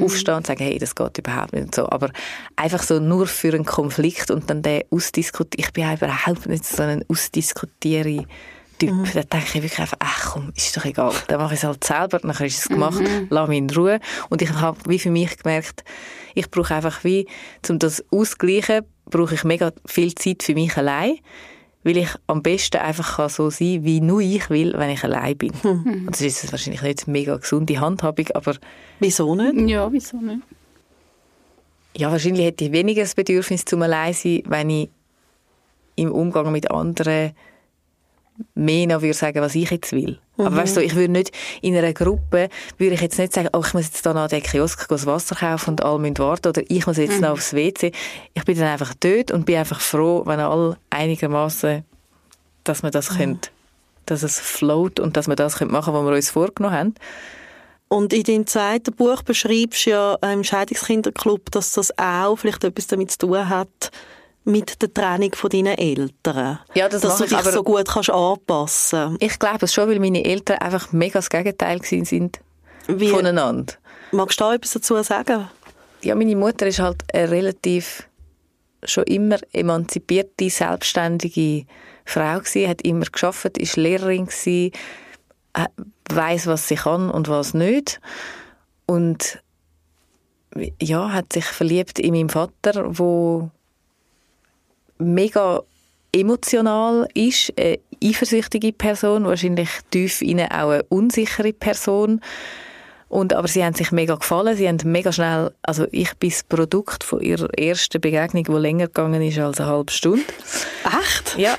aufstehen und sagen, hey, das geht überhaupt nicht und so, aber einfach so nur für einen Konflikt und dann den ausdiskutieren, ich bin auch überhaupt nicht so ein ausdiskutiere Typ. Da denke ich wirklich einfach, ach komm, ist doch egal. Dann mache ich es halt selber, dann ist es gemacht, lass mich in Ruhe. Und ich habe wie für mich gemerkt, ich brauche einfach wie, um das auszugleichen, brauche ich mega viel Zeit für mich allein, weil ich am besten einfach kann so sein wie nur ich will, wenn ich allein bin. Und das ist wahrscheinlich nicht eine mega gesunde Handhabung, aber Wieso nicht? Ja, wieso nicht? ja, wahrscheinlich hätte ich weniger das Bedürfnis zum Alleinsein, wenn ich im Umgang mit anderen mehr noch würde sagen, was ich jetzt will. Aber weißt du, ich würde nicht in einer Gruppe, würde ich jetzt nicht sagen, oh, ich muss jetzt da noch an den Kiosk das Wasser kaufen und alle müssen warten oder ich muss jetzt noch aufs WC. Ich bin dann einfach dort und bin einfach froh, wenn alle einigermaßen, dass wir das können, dass es float und dass wir das können machen, was wir uns vorgenommen haben. Und in deinem zweiten Buch beschreibst du ja im Scheidungskinderclub, dass das auch vielleicht etwas damit zu tun hat mit der Trennung von deinen Eltern. Ja, das dass du ich, dich aber- so gut kannst anpassen Ich glaube es schon, weil meine Eltern einfach mega das Gegenteil gewesen sind Wie, voneinander. magst du da etwas dazu sagen? Ja, meine Mutter ist halt eine relativ schon immer emanzipierte, selbstständige Frau gewesen, hat immer geschafft, ist Lehrerin gewesen, weiß, was sie kann und was nicht. Und ja, hat sich verliebt in meinen Vater, wo mega emotional ist, eine eifersüchtige Person, wahrscheinlich tief innen auch eine unsichere Person. Und, aber sie haben sich mega gefallen, sie haben mega schnell, also ich bin das Produkt von ihrer ersten Begegnung, die länger gegangen ist als eine halbe Stunde. Echt? Ja,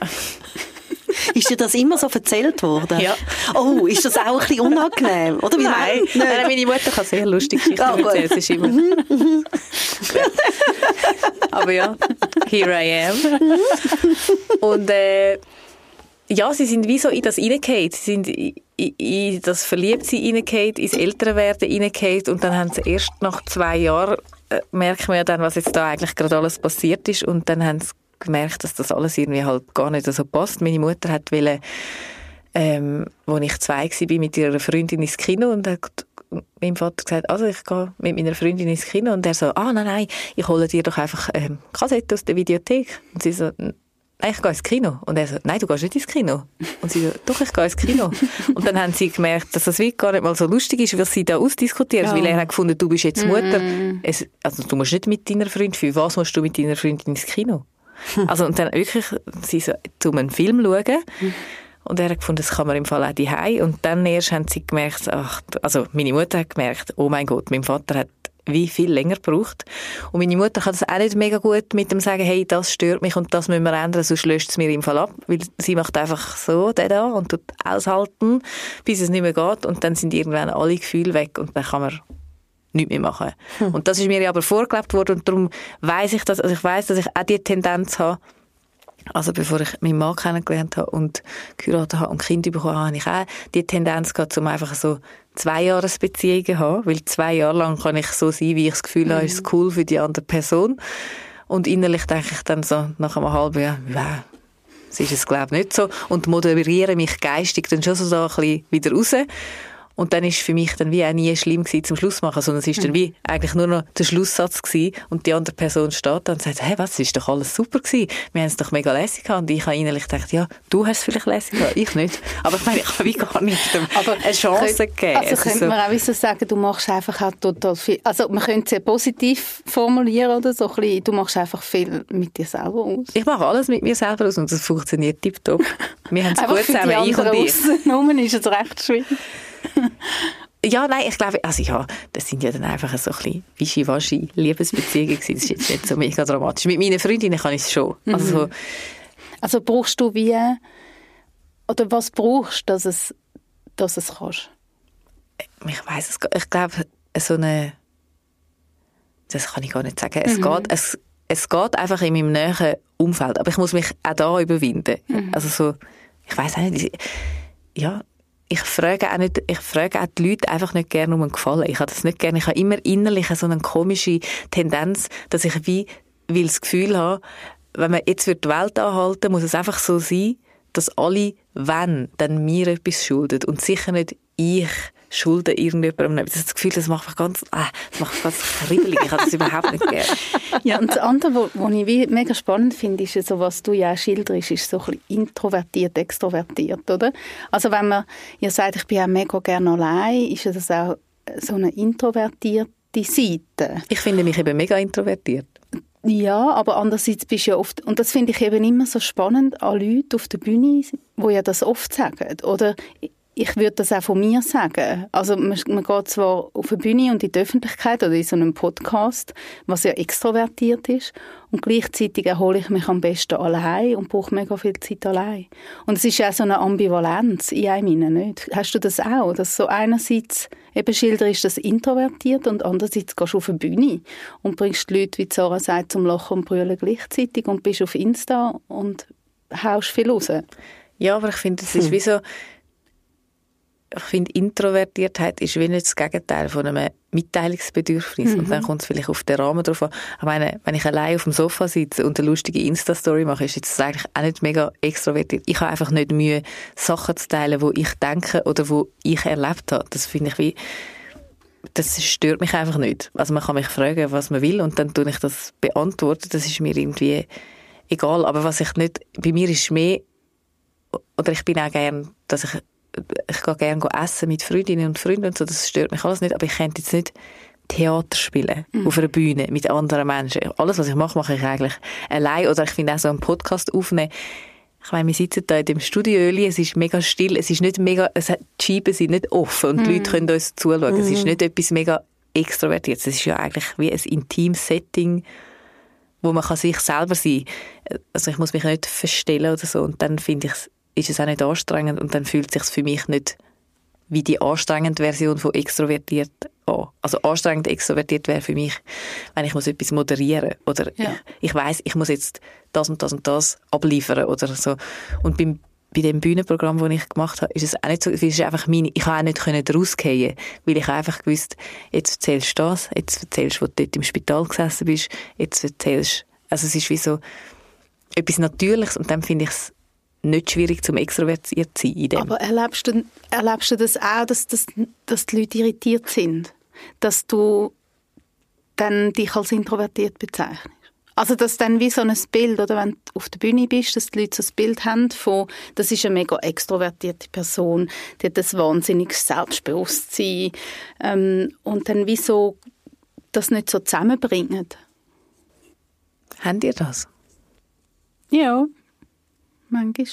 Ist dir das immer so erzählt worden? Ja. Oh, ist das auch ein bisschen unangenehm? Oder wie Nein, Nein. Nein, meine Mutter kann sehr lustige Geschichten gut. erzählen. Es ist immer... Aber ja, here I am. Und äh, ja, sie sind wie so in das reingefallen. Sie sind in, in, in das Verliebtsein reingefallen, ins Älterwerden reingefallen und dann haben sie erst nach zwei Jahren äh, merkt man ja dann, was jetzt da eigentlich gerade alles passiert ist und dann haben sie gemerkt, dass das alles irgendwie halt gar nicht so passt. Meine Mutter hat wollen, ähm, als ich zwei war, mit ihrer Freundin ins Kino und hat meinem Vater gesagt, also ich gehe mit meiner Freundin ins Kino und er so, ah nein, nein, ich hole dir doch einfach ähm, Kassette aus der Videothek. Und sie so, nein, ich gehe ins Kino. Und er so, nein, du gehst nicht ins Kino. Und sie so, doch, ich gehe ins Kino. (laughs) und dann haben sie gemerkt, dass das wirklich gar nicht mal so lustig ist, was sie da ausdiskutieren. Weil er hat gefunden, du bist jetzt Mutter. Es, also du musst nicht mit deiner Freundin, für was musst du mit deiner Freundin ins Kino? (laughs) Also und dann wirklich, sie so, zum einen Film schauen. Und er hat gefunden, das kann man im Fall auch daheim. Und dann erst haben sie gemerkt, ach, also meine Mutter hat gemerkt, oh mein Gott, mein Vater hat wie viel länger gebraucht. Und meine Mutter kann das auch nicht mega gut mit dem sagen, hey, das stört mich und das müssen wir ändern, sonst löscht es mir im Fall ab. Weil sie macht einfach so, der da, und tut aushalten, bis es nicht mehr geht. Und dann sind irgendwann alle Gefühle weg und dann kann man nichts mehr machen. Und das ist mir aber vorgelebt worden und darum weiß ich das, also ich weiß, dass ich auch die Tendenz habe, also bevor ich meinen Mann kennengelernt habe und geheiratet habe und Kinder bekommen habe, habe ich auch die Tendenz gehabt, um einfach so Zweijahresbeziehungen zu haben, weil zwei Jahre lang kann ich so sein, wie ich das Gefühl habe, ist cool für die andere Person. Und innerlich denke ich dann so nach einem halben Jahr, wow, das ist es glaube ich nicht so. Und moderiere mich geistig dann schon so da ein bisschen wieder raus. Und dann ist für mich dann wie auch nie schlimm gewesen, zum Schluss machen, sondern es ist dann wie eigentlich nur noch der Schlusssatz gewesen und die andere Person steht da und sagt, hey, was, es ist doch alles super gewesen. Wir haben es doch mega lässig gehabt. Und ich habe innerlich gedacht, ja, du hast es vielleicht lässig gehabt, ich nicht. Aber ich meine, ich habe wie gar nicht dem eine Chance Könnt- gegeben. Also Es ist könnte so- man auch so sagen, du machst einfach auch total viel, also man könnte es ja positiv formulieren oder so, ein bisschen, du machst einfach viel mit dir selber aus. ich mache alles mit mir selber aus und das funktioniert tiptop. Wir haben (laughs) es gut zusammen, ich und ich. aussen ist es recht schwierig. (laughs) Ja, nein, ich glaube, also ja, das sind ja dann einfach so ein bisschen wischiwaschi Liebesbeziehungen gewesen. Das ist jetzt nicht so mega dramatisch. Mit meinen Freundinnen kann ich es schon. Also so, Also brauchst du wie, oder was brauchst du, dass es, dass es kannst? ich weiß es ich glaube, so eine, das kann ich gar nicht sagen. Es geht, es, es geht einfach in meinem näheren Umfeld. Aber ich muss mich auch da überwinden. Also so, ich weiß auch nicht, ich- ja, ich frage auch nicht, ich frage auch die Leute einfach nicht gerne um einen Gefallen. Ich habe das nicht gerne. Ich habe immer innerlich so eine komische Tendenz, dass ich wie, will das Gefühl habe, wenn man jetzt die Welt anhalten, muss es einfach so sein, dass alle, wenn, dann mir etwas schulden und sicher nicht ich schulde irgendjemandem etwas. Das Gefühl, das macht mich ganz, das macht mich ganz kribbelig. Ich habe das überhaupt nicht gerne. (laughs) Ja, und das andere, was ich mega spannend finde, ist so, was du ja auch schilderst, ist so ein bisschen introvertiert, extrovertiert, oder? Also wenn man ja sagt, ich bin auch mega gerne allein, ist ja das auch so eine introvertierte Seite. Ich finde mich eben mega introvertiert. Ja, aber andererseits bist du ja oft, und das finde ich eben immer so spannend an Leuten auf der Bühne, die ja das oft sagen, oder ich würde das auch von mir sagen. Also man, man geht zwar auf eine Bühne und in die Öffentlichkeit oder in so einem Podcast, was ja extrovertiert ist, und gleichzeitig erhole ich mich am besten allein und brauche mega viel Zeit allein. Und es ist ja so eine Ambivalenz in einem nicht? Hast du das auch? Dass so einerseits eben schilderst das introvertiert und andererseits gehst du auf eine Bühne und bringst die Leute, wie Sarah sagt, zum Lachen und Brüllen gleichzeitig und bist auf Insta und haust viel raus. Ja, aber ich finde, es ist hm. (laughs) wie so, ich finde, Introvertiertheit ist wie nicht das Gegenteil von einem Mitteilungsbedürfnis. Mhm. Und dann kommt es vielleicht auf den Rahmen drauf an. Ich meine, wenn ich allein auf dem Sofa sitze und eine lustige Insta-Story mache, ist jetzt eigentlich auch nicht mega extrovertiert. Ich habe einfach nicht Mühe, Sachen zu teilen, wo ich denke oder wo ich erlebt habe. Das finde ich wie, das stört mich einfach nicht. Also man kann mich fragen, was man will und dann tue ich das beantworten. Das ist mir irgendwie egal. Aber was ich nicht, bei mir ist mehr, oder ich bin auch gern, dass ich ich gehe gerne essen mit Freundinnen und Freunden und so, das stört mich alles nicht, aber ich könnte jetzt nicht Theater spielen mhm. auf einer Bühne mit anderen Menschen. Alles, was ich mache, mache ich eigentlich allein oder ich finde auch so einen Podcast aufnehmen. Ich meine, wir sitzen da in dem Studio, es ist mega still, es ist nicht mega, es hat, die Scheiben sind nicht offen und mhm. die Leute können uns zuschauen. Mhm. Es ist mhm. nicht etwas mega extrovertiert. Es ist ja eigentlich wie ein intimes Setting, wo man kann sich selber sein kann. Also ich muss mich nicht verstellen oder so und dann finde ich es ist es auch nicht anstrengend und dann fühlt es sich für mich nicht wie die anstrengende Version von extrovertiert an. Also anstrengend extrovertiert wäre für mich, wenn ich muss etwas moderieren oder ja. ich, ich weiß, ich muss jetzt das und das und das abliefern oder so. Und beim bei dem Bühnenprogramm, das ich gemacht habe, ist es auch nicht so, es ist einfach meine, ich habe auch nicht können rausgehen, weil ich einfach gewusst, jetzt erzählst du das, jetzt erzählst du, wo du dort im Spital gesessen bist, jetzt erzählst, also es ist wie so etwas Natürliches und dann finde ich es nicht schwierig zum extrovertiert zu sein. Aber erlebst du, erlebst du das auch, dass, dass, dass die Leute irritiert sind? Dass du dann dich als introvertiert bezeichnest? Also, dass dann wie so ein Bild, oder wenn du auf der Bühne bist, dass die Leute so ein Bild haben von, das ist eine mega extrovertierte Person, die hat ein wahnsinniges Selbstbewusstsein, ähm, und dann wie so das nicht so zusammenbringen. Habt ihr das? Ja manchmal.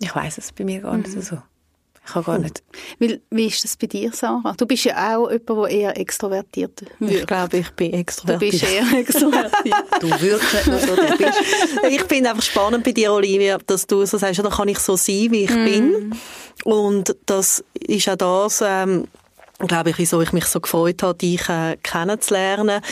Ich weiß es bei mir gar nicht mhm. so. Ich kann gar nicht. Wie, wie ist das bei dir, Sarah? Du bist ja auch jemand, der eher extrovertiert wirkt. Ich glaube, ich bin extrovertiert. Du bist eher extrovertiert. (laughs) du wirkst nicht nur so, du bist. Ich finde einfach spannend bei dir, Olivia, dass du so sagst, da kann ich so sein, wie ich mm. bin. Und das ist auch das, ähm, glaube ich, wieso ich mich so gefreut habe, dich äh, kennenzulernen,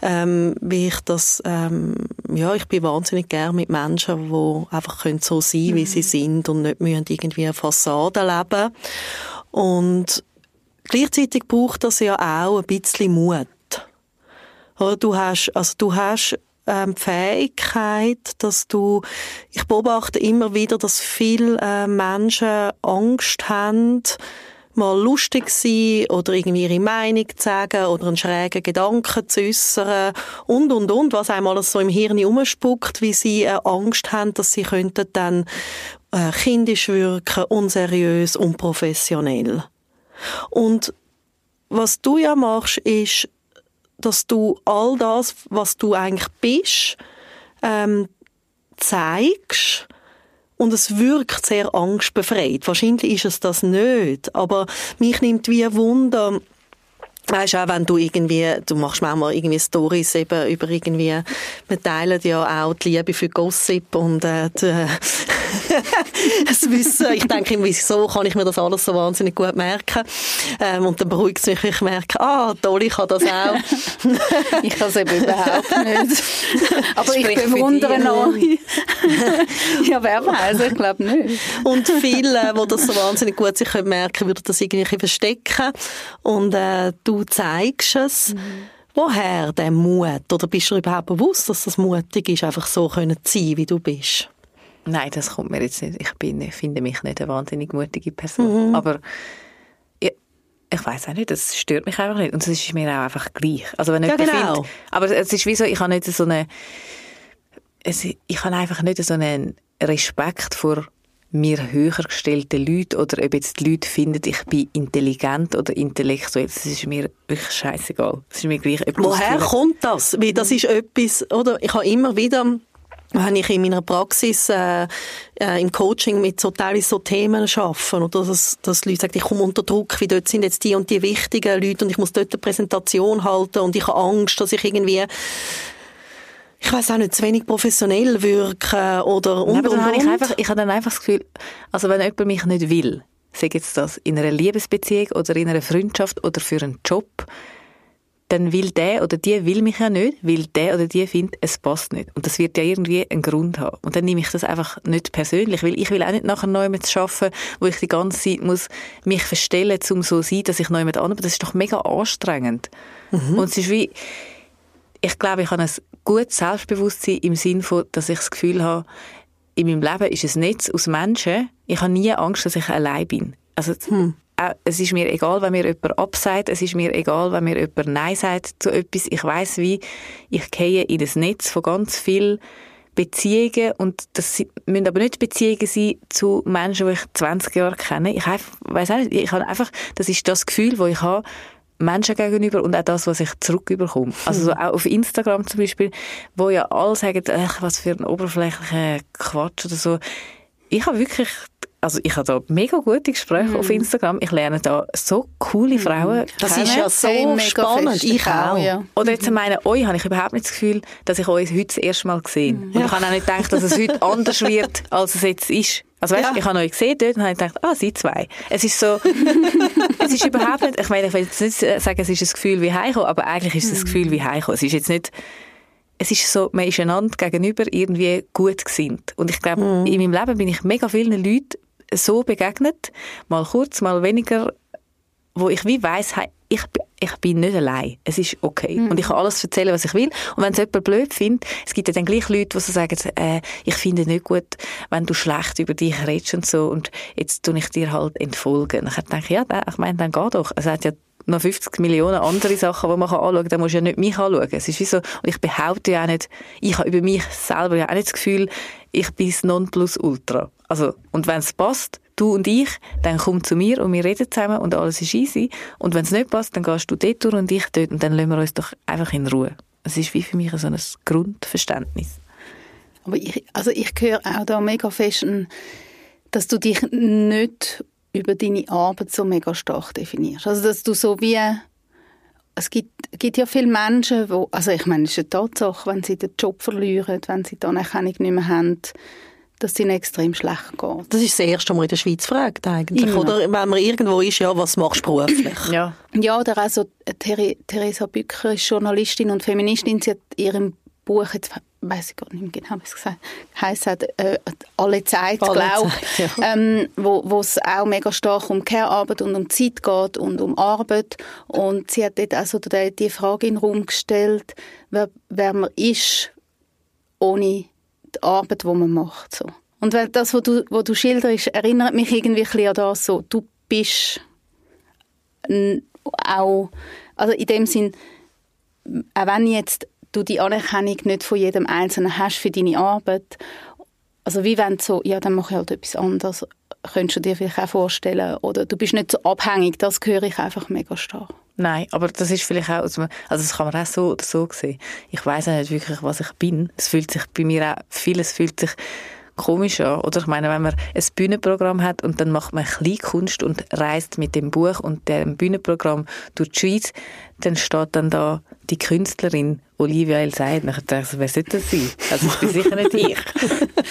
ähm, wie ich das, ähm, ja, ich bin wahnsinnig gern mit Menschen, die einfach können so sein, mhm. wie sie sind und nicht müssen irgendwie eine Fassade leben. Und gleichzeitig braucht das ja auch ein bisschen Mut. Du hast, also du hast ähm, Fähigkeit, dass du, ich beobachte immer wieder, dass viele äh, Menschen Angst haben, mal lustig sein oder irgendwie ihre Meinung zu sagen oder einen schrägen Gedanken zu äußern und, und, und, was einem alles so im Hirn umspuckt, wie sie äh, Angst haben, dass sie könnten dann äh, kindisch wirken, unseriös, unprofessionell. Und was du ja machst, ist, dass du all das, was du eigentlich bist, ähm, zeigst und es wirkt sehr angstbefreit. Wahrscheinlich ist es das nicht, aber mich nimmt wie Wunder, Weißt auch, wenn du irgendwie, du machst manchmal irgendwie Stories eben über irgendwie, wir teilen ja auch die Liebe für Gossip und äh, die, das Wissen. Ich denke, wieso kann ich mir das alles so wahnsinnig gut merken? Ähm, und dann beruhigt es mich, ich merke, ah, toll, ich kann das auch. (laughs) ich kann es eben überhaupt nicht. Aber ich bewundere noch. (laughs) ja, wer weiß, ich glaube nicht. Und viele, die das so wahnsinnig gut sich merken würden das irgendwie verstecken. Und äh, du zeigst es. Mhm. Woher der Mut? Oder bist du überhaupt bewusst, dass das mutig ist, einfach so können zu sein, wie du bist? Nein, das kommt mir jetzt nicht. Ich bin, finde mich nicht eine wahnsinnig mutige Person. Aber ich, ich weiß auch nicht, das stört mich einfach nicht. Und es ist mir auch einfach gleich. Also wenn Ja, genau. findet, aber es ist wie so, ich habe nicht so eine, es, ich habe einfach nicht so einen Respekt vor mir höher gestellten Leuten oder ob jetzt die Leute finden, ich bin intelligent oder intellektuell. Das ist mir wirklich scheißegal. Es ist mir gleich. das Woher kommt das? Weil das ist etwas, oder? Ich habe immer wieder, wenn ich in meiner Praxis äh, äh, im Coaching mit so teilweise so Themen arbeite, oder? Dass, dass Leute sagen, ich komme unter Druck, wie dort sind jetzt die und die wichtigen Leute und ich muss dort eine Präsentation halten und ich habe Angst, dass ich irgendwie ich weiß auch nicht, zu wenig professionell wirken oder und, Ja, aber dann und, habe ich einfach, ich habe dann einfach das Gefühl, also wenn jemand mich nicht will, sei jetzt das in einer Liebesbeziehung oder in einer Freundschaft oder für einen Job, dann will der oder die will mich ja nicht, weil der oder die findet, es passt nicht. Und das wird ja irgendwie einen Grund haben. Und dann nehme ich das einfach nicht persönlich, weil ich will auch nicht nachher neu mit arbeiten, wo ich die ganze Zeit muss mich verstellen, um so zu sein, dass ich neu mit anderen, das ist doch mega anstrengend. Und es ist wie, ich glaube, ich habe ein gutes Selbstbewusstsein im Sinn von, dass ich das Gefühl habe, in meinem Leben ist ein Netz aus Menschen. Ich habe nie Angst, dass ich allein bin. Also, auch, es ist mir egal, wenn mir jemand absagt. Es ist mir egal, wenn mir jemand Nein sagt zu etwas. Ich weiß wie, ich gehe in ein Netz von ganz vielen Beziehungen und das müssen aber nicht Beziehungen sein zu Menschen, die ich 20 Jahre kenne. Ich auch nicht, ich habe einfach, das ist das Gefühl, das ich habe, Menschen gegenüber und auch das, was ich zurückbekomme. Also so auch auf Instagram zum Beispiel, wo ja alle sagen, ach, was für ein oberflächlicher Quatsch oder so. Ich habe wirklich, also ich habe da mega gute Gespräche auf Instagram. Ich lerne da so coole Frauen Das kennen. ist ja so spannend. Ich auch. ja. Oder jetzt meine, euch habe ich überhaupt nicht das Gefühl, dass ich euch heute das erste Mal gesehen Und ich habe auch nicht gedacht, dass es heute anders wird, als es jetzt ist. Also weißt, Ja. ich habe euch gesehen dort und habe gedacht, ah, sie zwei. Es ist so, (laughs) es ist überhaupt nicht, ich meine, ich will jetzt nicht sagen, es ist ein Gefühl wie Heimkommen, aber eigentlich ist es ein Gefühl wie Heimkommen. Es ist jetzt nicht, es ist so, man ist einander gegenüber irgendwie gut gesinnt. Und ich glaube, in meinem Leben bin ich mega vielen Leuten so begegnet, mal kurz, mal weniger, wo ich wie weiss, hey, ich, ich bin nicht allein. Es ist okay. Und ich kann alles erzählen, was ich will. Und wenn es jemand blöd findet, es gibt ja dann gleich Leute, die so sagen, äh, ich finde es nicht gut, wenn du schlecht über dich redest und so. Und jetzt tue ich dir halt entfolgen. Und ich denke, ja, dann- ich meine, dann geh doch. Es hat ja noch 50 Millionen andere Sachen, die man kann anschauen kann. Dann musst du ja nicht mich anschauen. Es ist wie so, und ich behaupte ja auch nicht, ich habe über mich selber ja auch nicht das Gefühl, ich bin das Nonplusultra. Also, und wenn es passt, du und ich, dann komm zu mir und wir reden zusammen und alles ist easy. Und wenn es nicht passt, dann gehst du dort durch und ich dort und dann lassen wir uns doch einfach in Ruhe. Es ist wie für mich so ein Grundverständnis. Aber ich, also ich höre auch da mega fest, dass du dich nicht über deine Arbeit so mega stark definierst. Also dass du so wie es gibt, gibt ja viele Menschen, wo, also ich meine, es ist eine Tatsache, wenn sie den Job verlieren, wenn sie die Anerkennung nicht mehr haben, dass es ihnen extrem schlecht geht. Das ist das Erste, was man in der Schweiz fragt, eigentlich. Immer. Oder wenn man irgendwo ist, ja, was machst du beruflich? (clears throat) Ja. Ja, oder auch so äh, Ther Theresa Bücker ist Journalistin und Feministin. Sie hat in ihrem Buch, jetzt weiß ich gar nicht mehr genau, wie es gesagt heisst, hat, äh, «Alle Zeit», glaube ja. ähm, wo wo es auch mega stark um Care-Arbeit und um Zeit geht und um Arbeit. Und sie hat dort also die, die Frage in den Raum gestellt, wer, wer man ist, ohne die Arbeit, die man macht. So. Und das, was du, was du schilderst, erinnert mich irgendwie ein an das, so, du bist auch, also in dem Sinn, auch wenn jetzt du die Anerkennung nicht von jedem Einzelnen hast für deine Arbeit, also wie wenn so, ja, dann mache ich halt etwas anderes, könntest du dir vielleicht auch vorstellen, oder du bist nicht so abhängig, das höre ich einfach mega stark. Nein, aber das ist vielleicht auch, also das kann man auch so oder so sehen. Ich weiß auch nicht wirklich, was ich bin. Es fühlt sich bei mir auch, vieles fühlt sich komisch an. Oder ich meine, wenn man ein Bühnenprogramm hat und dann macht man Kleinkunst und reist mit dem Buch und dem Bühnenprogramm durch die Schweiz, dann steht dann da die Künstlerin Olivia El Said. Dann dachte ich, wer sollte das sein? Also das bin sicher nicht ich.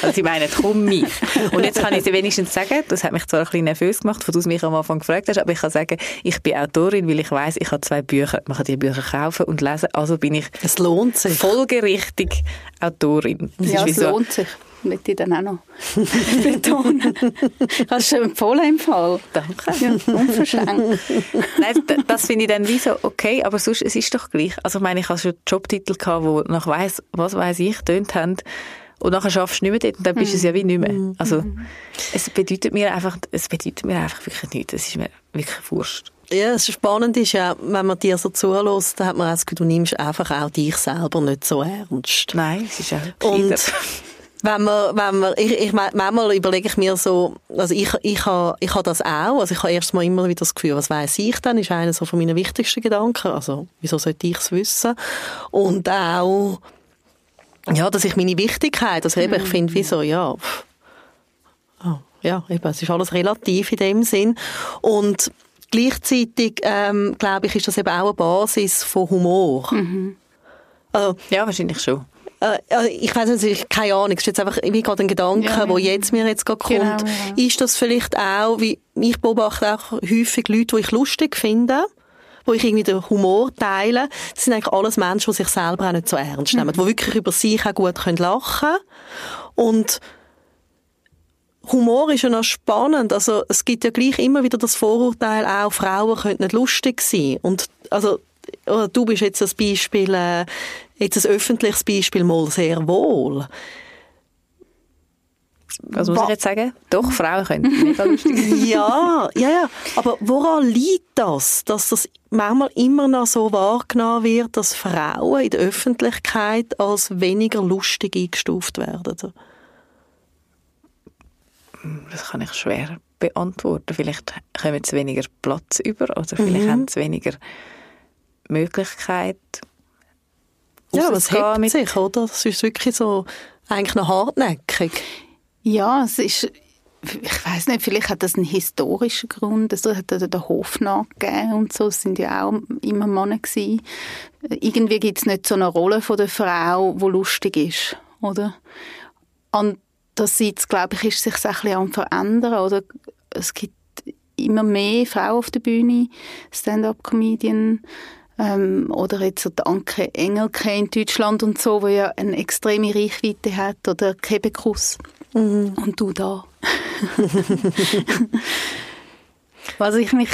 Also sie meinen, komm mit. Und jetzt kann ich sie wenigstens sagen, das hat mich zwar ein bisschen nervös gemacht, wo du mich am Anfang gefragt hast, aber ich kann sagen, ich bin Autorin, weil ich weiß, ich habe zwei Bücher. Man kann die Bücher kaufen und lesen, also bin ich Es lohnt sich. folgerichtig Autorin. Das ja, es so, lohnt sich. Möchte ich dann auch noch (laughs) betonen. Hast du schon empfohlen im Fall? Danke. Ja, unverschämt. Nein, das finde ich dann wie so okay, aber sonst, es ist doch gleich. Also ich meine, ich habe schon Jobtitel gehabt, wo nach weiss, was weiß ich, tönt haben. Und nachher schaffst du nicht mehr dort und dann bist du es ja wie nicht mehr. Also, es bedeutet mir einfach, es bedeutet mir einfach wirklich nichts. Es ist mir wirklich wurscht. Ja, es spannend ist ja, wenn man dir so zulässt, dann hat man auch das Gefühl, du nimmst einfach auch dich selber nicht so ernst. Nein, es ist auch Und wenn man, wenn man, ich, ich, manchmal überlege ich mir so, also ich, ich habe, ich habe das auch, also ich habe erst mal immer wieder das Gefühl, was weiß ich denn, ist einer so von meinen wichtigsten Gedanken, also wieso sollte ich es wissen? Und auch, ja, dass ich meine Wichtigkeit, also eben, ich finde, wieso, ja, oh, ja, eben, es ist alles relativ in dem Sinn. Und gleichzeitig, ähm, glaube ich, ist das eben auch eine Basis von Humor. Also, Ja, wahrscheinlich schon. Äh, äh, ich weiß nicht, ich- keine Ahnung, es ist jetzt einfach wie gerade ein Gedanke, Ja, wo ja. jetzt mir jetzt gerade kommt. Genau, ja. Ist das vielleicht auch, wie ich beobachte auch häufig Leute, die ich lustig finde, wo ich irgendwie den Humor teile, das sind eigentlich alles Menschen, die sich selber auch nicht so ernst nehmen, Mhm. die wirklich über sich auch gut können lachen und Humor ist ja noch spannend. Also, es gibt ja gleich immer wieder das Vorurteil, auch Frauen können nicht lustig sein. Und, also, du bist jetzt ein Beispiel, äh, jetzt ein öffentliches Beispiel mal sehr wohl. Was muss ich jetzt sagen? Doch, Frauen können mega lustig sein. (laughs) Ja, ja, ja. Aber woran liegt das, dass das manchmal immer noch so wahrgenommen wird, dass Frauen in der Öffentlichkeit als weniger lustig eingestuft werden? Das kann ich schwer beantworten. Vielleicht kommen sie weniger Platz über oder vielleicht haben sie weniger Möglichkeit. Ja, aber es hebt mit- sich, oder? Das ist wirklich so, eigentlich noch hartnäckig. Ja, es ist, ich weiß nicht, vielleicht hat das einen historischen Grund. Es hat ja den Hof nachgegeben und so. Es sind ja auch immer Männer gewesen. Irgendwie gibt es nicht so eine Rolle von der Frau, die lustig ist, oder? Andererseits, glaube ich, ist sich das ein bisschen am verändern, oder? Es gibt immer mehr Frauen auf der Bühne, Stand-up-Comedian, ähm, oder jetzt so die Anke Engelke in Deutschland und so, wo ja eine extreme Reichweite hat, oder Kebekus. Und du da. (laughs) Was ich mich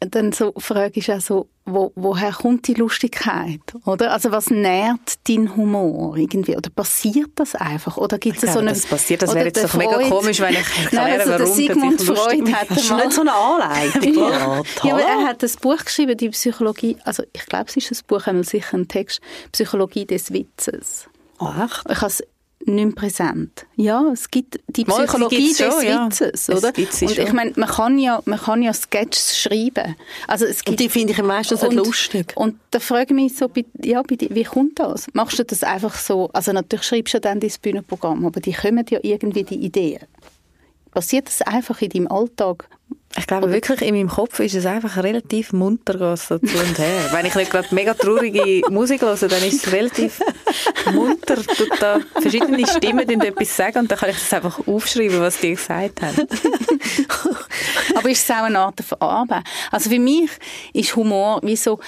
dann so frage, ist auch so, wo, woher kommt die Lustigkeit, oder? Also was nährt dein Humor irgendwie? Oder passiert das einfach? Oder gibt es Ich so eine... das passiert, das wäre jetzt der doch mega komisch, wenn ich Nein, erkläre, also der warum, dass Sigmund ich Freud hat du mal- nicht so eine Anleitung ja. ja, aber er hat ein Buch geschrieben, die Psychologie, also ich glaube, es ist ein Buch, einmal sicher ein Text, Psychologie des Witzes. Ah, echt? Ich habe es nicht mehr präsent. Ja, es gibt die Psychologie des schon, ja. Witzes, Es oder? Und ich schon. meine, man kann ja, man kann ja Sketches schreiben. Also es Und gibt die finde ich meistens nicht und, lustig. Und da frage ich mich so, ja, wie kommt das? Machst du das einfach so? Also natürlich schreibst du dann dein Bühnenprogramm, aber die kommen ja irgendwie die Ideen. Passiert das einfach in deinem Alltag? Ich glaube wirklich, in meinem Kopf ist es einfach relativ munter so zu und her. Wenn ich nicht gerade mega traurige Musik höre, dann ist es relativ munter. Tut da verschiedene Stimmen die etwas sagen und dann kann ich das einfach aufschreiben, was die gesagt haben. (laughs) Aber ist es auch eine Art der Verarbeitung? Also für mich ist Humor wie so,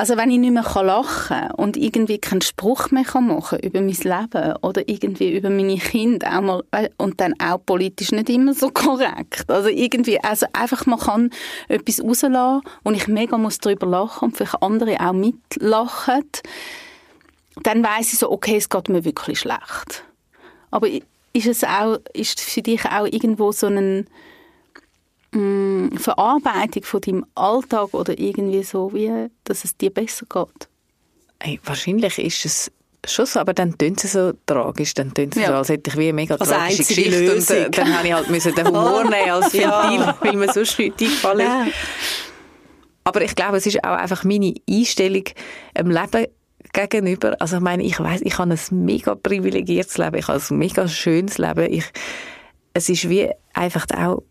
also wenn ich nicht mehr lachen kann und irgendwie keinen Spruch mehr kann machen über mein Leben oder irgendwie über meine Kinder auch mal, und dann auch politisch nicht immer so (laughs) korrekt. Also irgendwie, also einfach man kann etwas rauslassen und ich mega muss darüber lachen und vielleicht andere auch mitlachen, dann weiß ich so, okay, es geht mir wirklich schlecht. Aber ist es auch, ist für dich auch irgendwo so ein mh, Verarbeitung von deinem Alltag oder irgendwie so, wie, dass es dir besser geht? Hey, wahrscheinlich ist es schon so, aber dann tönt es so tragisch, dann tönt es Ja. so, als hätte ich wie eine mega Als tragische Geschichte und äh, Lösung. dann habe ich halt müssen den Humor (laughs) nehmen als Ventil, Ja. weil mir sonst nichts eingefallen ist. Ja. Aber ich glaube, es ist auch einfach meine Einstellung im Leben gegenüber. Also ich meine, ich weiß, ich habe ein mega privilegiertes Leben, ich habe ein mega schönes Leben. Ich, es ist wie einfach auch,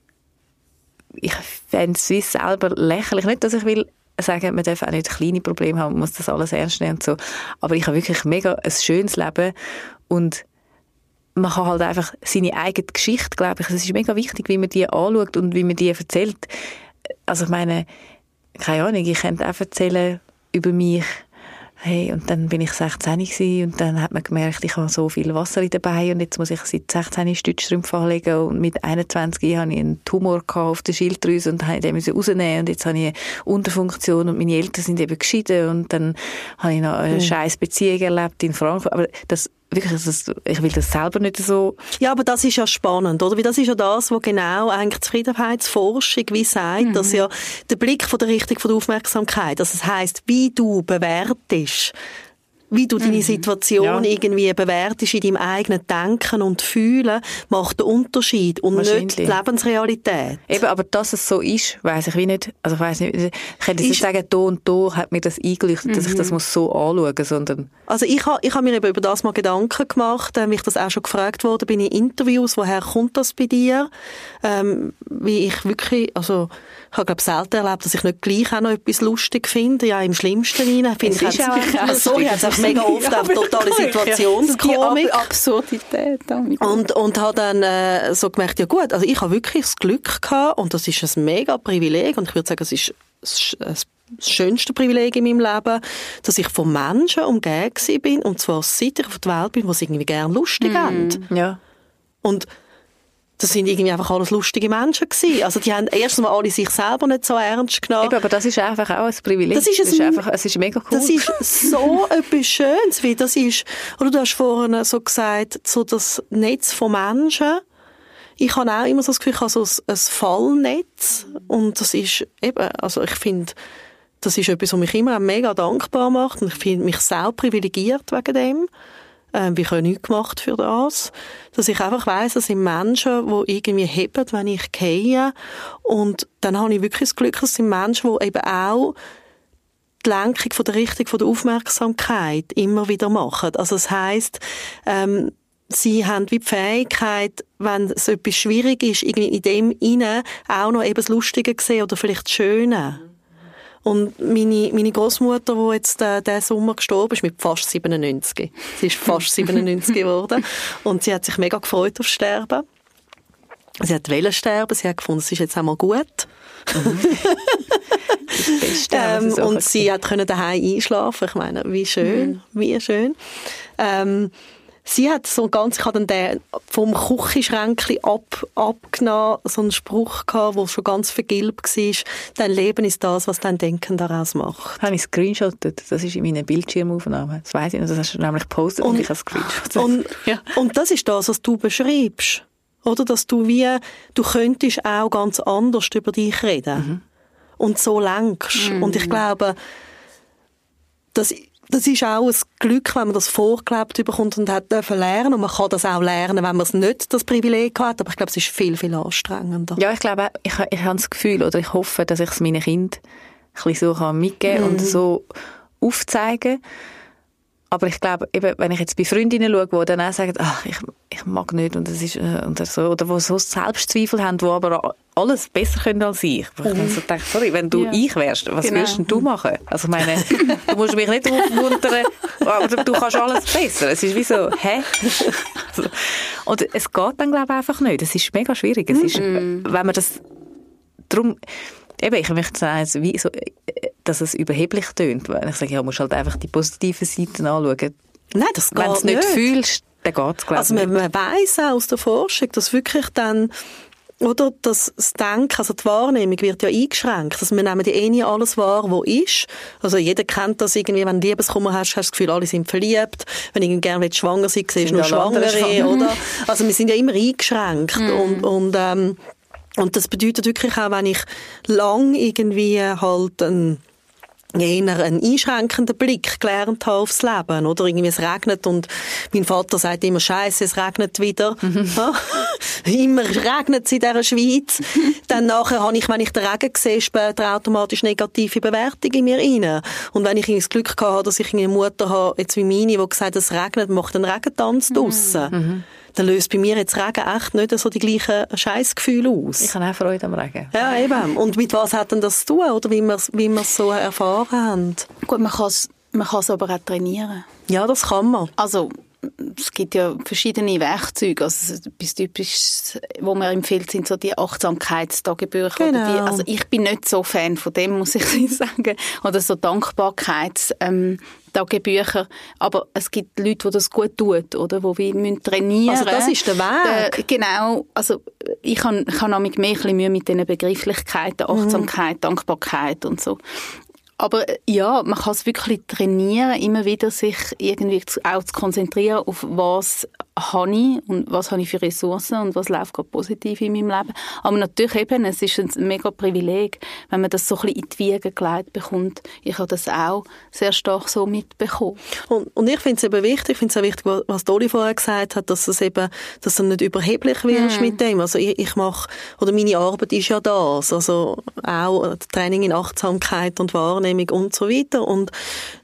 ich fände es selber lächerlich. Nicht, dass ich will sagen, man darf auch nicht kleine Probleme haben, man muss das alles ernst nehmen und so. Aber ich habe wirklich mega ein schönes Leben und man kann halt einfach seine eigene Geschichte, glaube ich, es ist mega wichtig, wie man die anschaut und wie man die erzählt. Also ich meine, keine Ahnung, ich könnte auch erzählen über mich, hey, und dann bin ich 16 gewesen, und dann hat man gemerkt, ich habe so viel Wasser in dabei und jetzt muss ich seit 16 Stützstrümpfe anlegen und mit 21 habe ich einen Tumor auf der Schilddrüse und habe den müssen rausnehmen und jetzt habe ich eine Unterfunktion und meine Eltern sind eben geschieden und dann habe ich noch eine scheiß Beziehung erlebt in Frankfurt, aber das wirklich, das, ich will das selber nicht so... Ja, aber das ist ja spannend, oder? Weil das ist ja das, was genau eigentlich Zufriedenheitsforschung wie sagt, Mhm. dass ja der Blick von der Richtung von der Aufmerksamkeit, dass es heißt, wie du bewertest, wie du deine Situation Mhm. Ja. irgendwie bewertest in deinem eigenen Denken und Fühlen, macht den Unterschied und nicht die Lebensrealität. Eben, aber dass es so ist, weiß ich wie nicht. Also ich weiß nicht, ich könnte jetzt sagen, da und da hat mir das eingeleuchtet, dass ich das muss so anschauen, sondern Also ich habe ich ha mir eben über das mal Gedanken gemacht, äh, wie ich das auch schon gefragt wurde, bin in Interviews, woher kommt das bei dir? Ähm, wie ich wirklich, also ich habe glaube selten erlebt, dass ich nicht gleich auch noch etwas lustig finde, ja im Schlimmsten rein. Finde Es ich ist ja auch sorry, lustig. ich habe mega oft auch totale (laughs) Situationskomik. Ab Absurdität damit. Und, und habe dann äh, so gemerkt, ja gut, also ich habe wirklich das Glück gehabt und das ist ein mega Privileg und ich würde sagen, es ist das sch- das schönste Privileg in meinem Leben, dass ich von Menschen umgeben bin und zwar seit ich auf der Welt bin, die es irgendwie gerne lustig haben. ja. Und das sind irgendwie einfach alles lustige Menschen gewesen. Also die haben erstens mal alle sich selber nicht so ernst genommen. Eben, aber das ist einfach auch ein Privileg. Das ist ein- es ist einfach, es ist mega cool. Das ist so (laughs) etwas Schönes, wie das ist. Oder du hast vorhin so gesagt, so das Netz von Menschen. Ich habe auch immer so das Gefühl, ich habe so ein, ein Fallnetz. Und das ist eben, also ich finde, das ist etwas, was mich immer mega dankbar macht. Und ich finde mich sehr privilegiert wegen dem. Ähm, ich habe nichts gemacht für das. Dass ich einfach weiss, das sind Menschen, die irgendwie heben, wenn ich gehe. Und dann habe ich wirklich das Glück, das sind Menschen, die eben auch die Lenkung von der Richtung von der Aufmerksamkeit immer wieder machen. Also das heißt, ähm, sie haben wie die Fähigkeit, wenn es etwas schwierig ist, irgendwie in dem inne auch noch eben das Lustige sehen oder vielleicht das Schöne. Und meine, meine Großmutter, die jetzt äh, diesen Sommer gestorben ist, mit fast 97. Sie ist fast 97 geworden. Und sie hat sich mega gefreut auf Sterben. Sie hat wollen sterben. Sie hat gefunden, es ist jetzt einmal gut. Beste, was Ähm, es so und sie hat können daheim einschlafen. Ich meine, wie schön, wie schön. Ähm, sie hat so ganz, ich habe dann den vom Küchenschränkchen ab, abgenommen, so einen Spruch gehabt, der schon ganz vergilbt war. Dein Leben ist das, was dein Denken daraus macht. habe ich screenshottet. Das ist in meinen Bildschirmaufnahmen. Das weiss ich noch. Das hast du nämlich gepostet und, Und- ich habe es. Und, (laughs) ja. und das ist das, was du beschreibst. Oder? Dass du wie, du könntest auch ganz anders über dich reden. Und so lenkst. Und ich glaube, das, das ist auch ein Glück, wenn man das vorgelebt bekommt und hat dürfen lernen. Und man kann das auch lernen, wenn man es nicht das Privileg hat. Aber ich glaube, es ist viel, viel anstrengender. Ja, ich glaube, ich, ich habe das Gefühl, oder ich hoffe, dass ich es meinen Kindern ein bisschen so kann mitgeben und so aufzeigen. Aber ich glaube, eben, wenn ich jetzt bei Freundinnen schaue, die dann auch sagen, ach, ich, ich mag nicht und das ist, äh, und so, oder die so Selbstzweifel haben, die aber alles besser können als ich. Wo ich dann so denke, sorry, wenn du Ja. ich wärst, was Genau. würdest denn du machen? Also ich meine, (laughs) du musst mich nicht aufmuntern, aber du kannst alles besser. Es ist wie so, hä? Also, Und es geht dann, glaube ich, einfach nicht. Es ist mega schwierig. Es ist, wenn man das, darum, eben, ich möchte sagen, wie so, dass es überheblich tönt. Weil ich sage, ja, du musst halt einfach die positiven Seiten anschauen. Nein, das geht Wenn du es nicht fühlst, dann geht es, glaube Also man, man weiss auch aus der Forschung, dass wirklich dann oder das, das Denken, also die Wahrnehmung wird ja eingeschränkt. Also wir nehmen ja eh nie alles wahr, was ist. Also jeder kennt das irgendwie, wenn du Liebeskummer hast, hast du das Gefühl, alle sind verliebt. Wenn du gerne schwanger sein siehst du nur Schwangere, schwanger. oder? (laughs) Also wir sind ja immer eingeschränkt. Und, und, ähm, und das bedeutet wirklich auch, wenn ich lang irgendwie halt ein eher einen einschränkenden Blick gelernt habe aufs Leben, oder? Irgendwie es regnet und mein Vater sagt immer, Scheiße, es regnet wieder. Ja? (laughs) (laughs) immer regnet es in dieser Schweiz. Dann nachher habe ich, wenn ich den Regen sehe, später automatisch negative Bewertung in mir rein. Und wenn ich das Glück habe, dass ich eine Mutter habe, jetzt wie meine, die gesagt hat, es regnet, macht einen Regentanz draussen. Dann löst bei mir jetzt Regen echt nicht so die gleichen Scheißgefühle aus. Ich habe auch Freude am Regen. Ja, eben. Und mit was hat denn das zu tun, oder wie wir es wie wir's so erfahren haben? Gut, man kann es man kann's aber auch trainieren. Ja, das kann man. Also, es gibt ja verschiedene Werkzeuge. Also, etwas Typisches, wo man empfiehlt, sind so die Achtsamkeitstagebücher. Oder Genau. die, also, ich bin nicht so Fan von dem, muss ich (laughs) sagen. Oder so Dankbarkeits, ähm, Tagebücher. Aber es gibt Leute, die das gut tun, oder? Die wie müssen trainieren. Also das ist der Weg. Äh, genau. Also, ich habe, ich habe nämlich mehr ein bisschen Mühe mit diesen Begrifflichkeiten, Achtsamkeit, Dankbarkeit und so. Aber äh, ja, man kann es wirklich trainieren, immer wieder sich irgendwie auch zu konzentrieren auf was habe ich und was habe ich für Ressourcen und was läuft gerade positiv in meinem Leben. Aber natürlich eben, es ist ein mega Privileg, wenn man das so ein bisschen in die Wiege gelegt bekommt. Ich habe das auch sehr stark so mitbekommen. Und, und ich finde es eben wichtig, ich finde es auch wichtig, was Dolly vorher gesagt hat, dass es eben, dass du nicht überheblich wirst mm. mit dem. Also ich, ich mache, oder meine Arbeit ist ja das, also auch Training in Achtsamkeit und Wahrnehmung und so weiter und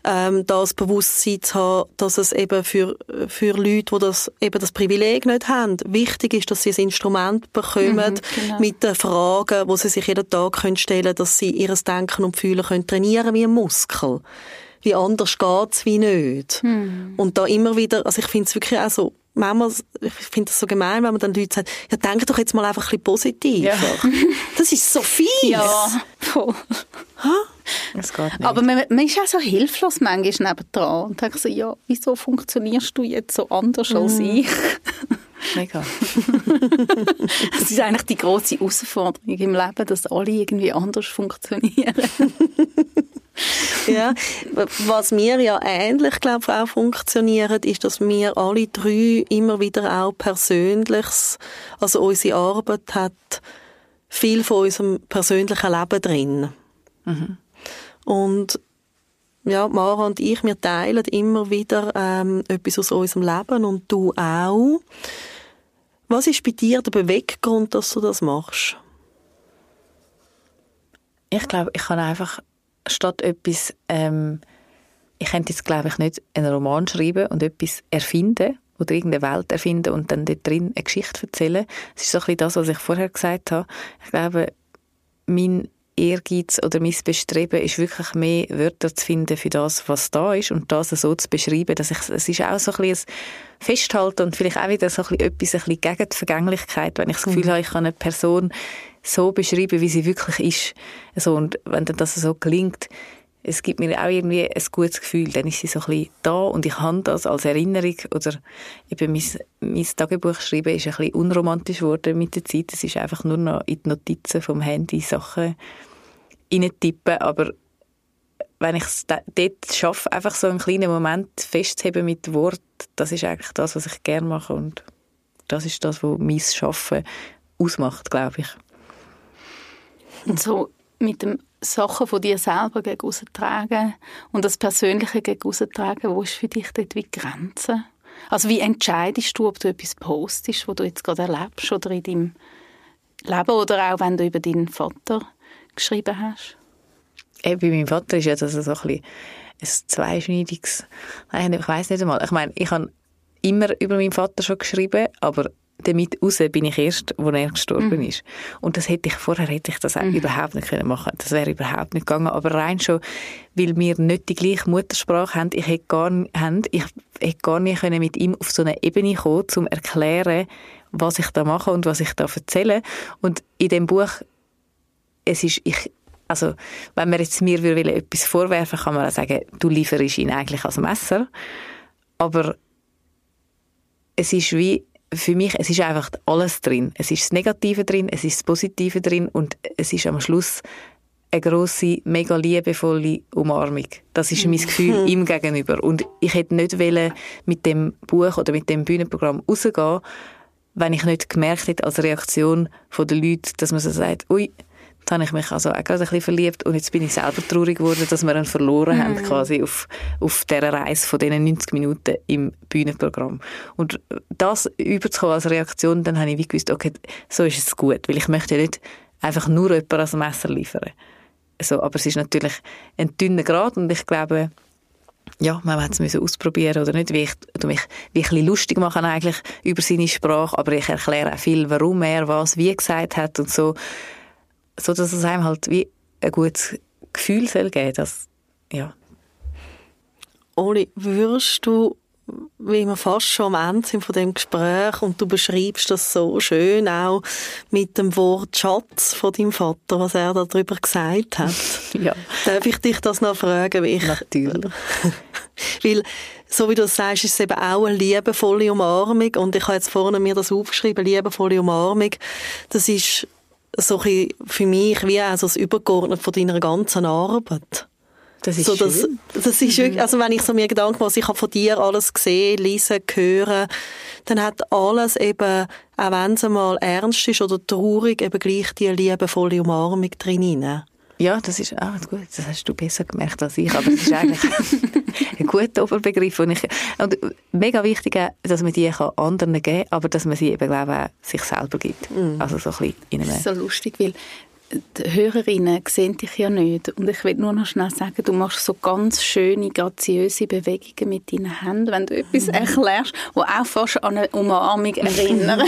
ähm, das Bewusstsein zu haben, dass es eben für, für Leute, die das eben das Privileg nicht haben. Wichtig ist, dass sie ein Instrument bekommen mhm, genau. mit den Fragen, wo sie sich jeden Tag können stellen können, dass sie ihr Denken und Fühlen können trainieren wie ein Muskel. Wie anders geht's wie nicht. Mhm. Und da immer wieder, also ich finde es wirklich auch so, manchmal, ich finde das so gemein, wenn man dann Leute sagt, ja, denk doch jetzt mal einfach ein bisschen positiv. Ja. Das ist so fies. Ja, voll. Das geht nicht. Aber man, man, ist auch so hilflos manchmal nebendran und denkt so, ja, wieso funktionierst du jetzt so anders mm. als ich? (laughs) Mega. (laughs) das ist eigentlich die große Herausforderung im Leben, dass alle irgendwie anders funktionieren. (laughs) ja, was mir ja ähnlich, glaube auch funktioniert, ist, dass wir alle drei immer wieder auch Persönliches, also unsere Arbeit hat viel von unserem persönlichen Leben drin. Mhm. Und ja, Mara und ich, wir teilen immer wieder ähm, etwas aus unserem Leben und du auch. Was ist bei dir der Beweggrund, dass du das machst? Ich glaube, ich kann einfach statt etwas, ähm, ich könnte jetzt glaube ich nicht einen Roman schreiben und etwas erfinden oder irgendeine Welt erfinden und dann dort drin eine Geschichte erzählen. Das ist so ein bisschen das, was ich vorher gesagt habe. Ich glaube, mein Ehrgeiz oder mein Bestreben ist wirklich mehr Wörter zu finden für das, was da ist und das so zu beschreiben, dass ich, es ist auch so ein bisschen ein Festhalten und vielleicht auch wieder so ein bisschen etwas ein bisschen gegen die Vergänglichkeit, wenn ich das Gefühl mhm. habe, ich kann eine Person so beschreiben, wie sie wirklich ist. Also, und wenn dann das so gelingt, es gibt mir auch irgendwie ein gutes Gefühl. Dann ist sie so ein bisschen da und ich habe das als Erinnerung oder eben mein, mein Tagebuch schreiben ist ein bisschen unromantisch geworden mit der Zeit. Es ist einfach nur noch in die Notizen vom Handy Sachen tippen, aber wenn ich es dort schaffe, einfach so einen kleinen Moment festzuheben mit Wort, das ist eigentlich das, was ich gerne mache und das ist das, was mein Schaffen ausmacht, glaube ich. So mit dem Sachen von dir selber gegen tragen und das Persönliche gegen tragen, wo ist für dich dort die Grenze? Also wie entscheidest du, ob du etwas postest, was du jetzt gerade erlebst oder in deinem Leben oder auch wenn du über deinen Vater geschrieben hast? Äh, bei meinem Vater ist ja das so ein bisschen ein zweischneidiges, ich weiß nicht einmal. Ich meine, ich habe immer über meinen Vater schon geschrieben, aber damit raus bin ich erst, wo er gestorben mhm. ist. Und das hätte ich, vorher hätte ich das auch mhm. überhaupt nicht können machen Das wäre überhaupt nicht gegangen. Aber rein schon, weil wir nicht die gleiche Muttersprache haben, ich hätte gar, haben, ich hätte gar nicht können mit ihm auf so eine Ebene kommen, um zu erklären, was ich da mache und was ich da erzähle. Und in dem Buch, es ist, ich, also, wenn man jetzt mir will, etwas vorwerfen kann man auch sagen, du lieferst ihn eigentlich als Messer. Aber es ist wie, für mich, es ist einfach alles drin. Es ist das Negative drin, es ist das Positive drin und es ist am Schluss eine grosse, mega liebevolle Umarmung. Das ist mein Gefühl ihm gegenüber. Und ich hätte nicht wollen, mit dem Buch oder mit dem Bühnenprogramm rausgehen, wenn ich nicht gemerkt hätte als Reaktion der Leute, dass man so sagt, ui, Jetzt habe ich mich also auch gerade ein bisschen verliebt und jetzt bin ich selber traurig geworden, dass wir ihn verloren mm. haben, mhm. quasi auf, auf dieser Reise von diesen 90 Minuten im Bühnenprogramm. Und das überzukommen als Reaktion, dann habe ich wie gewusst, okay, so ist es gut, weil ich möchte nicht einfach nur jemanden als Messer liefern. Also, aber es ist natürlich ein dünner Grad und ich glaube, ja, man hätte es ausprobieren oder nicht, wie ich, mich wie ich ein lustig machen eigentlich über seine Sprache, aber ich erkläre auch viel, warum er was wie gesagt hat und so so dass es einem halt wie ein gutes Gefühl soll geben dass, ja. Oli, würdest du, wie wir fast schon am Ende sind von dem Gespräch und du beschreibst das so schön auch mit dem Wort Schatz von deinem Vater, was er darüber gesagt hat. (laughs) ja. Darf ich dich das noch fragen? Wie ich, Natürlich. (laughs) Weil, so wie du sagst, ist es eben auch eine liebevolle Umarmung und ich habe jetzt vorne mir das aufgeschrieben, liebevolle Umarmung. Das ist so für mich wie auch so das Übergeordnete von deiner ganzen Arbeit. Das ist so, das, schön. das ist wirklich, also wenn ich so mir Gedanken mache, ich habe von dir alles gesehen, lesen, hören, dann hat alles eben, auch wenn es mal ernst ist oder traurig, eben gleich die liebevolle Umarmung drin. Ja, das ist ah, gut. Das hast du besser gemerkt als ich, aber das ist eigentlich (laughs) ein guter Oberbegriff. Und, ich, und mega wichtig, auch, dass man die kann anderen geben kann, aber dass man sie eben, glaube ich, sich selber gibt. Also so ein bisschen in einem Das ist so lustig, weil die Hörerinnen sehen dich ja nicht. Und ich will nur noch schnell sagen, du machst so ganz schöne, graziöse Bewegungen mit deinen Händen, wenn du etwas erklärst, wo auch fast an eine Umarmung erinnern. (laughs)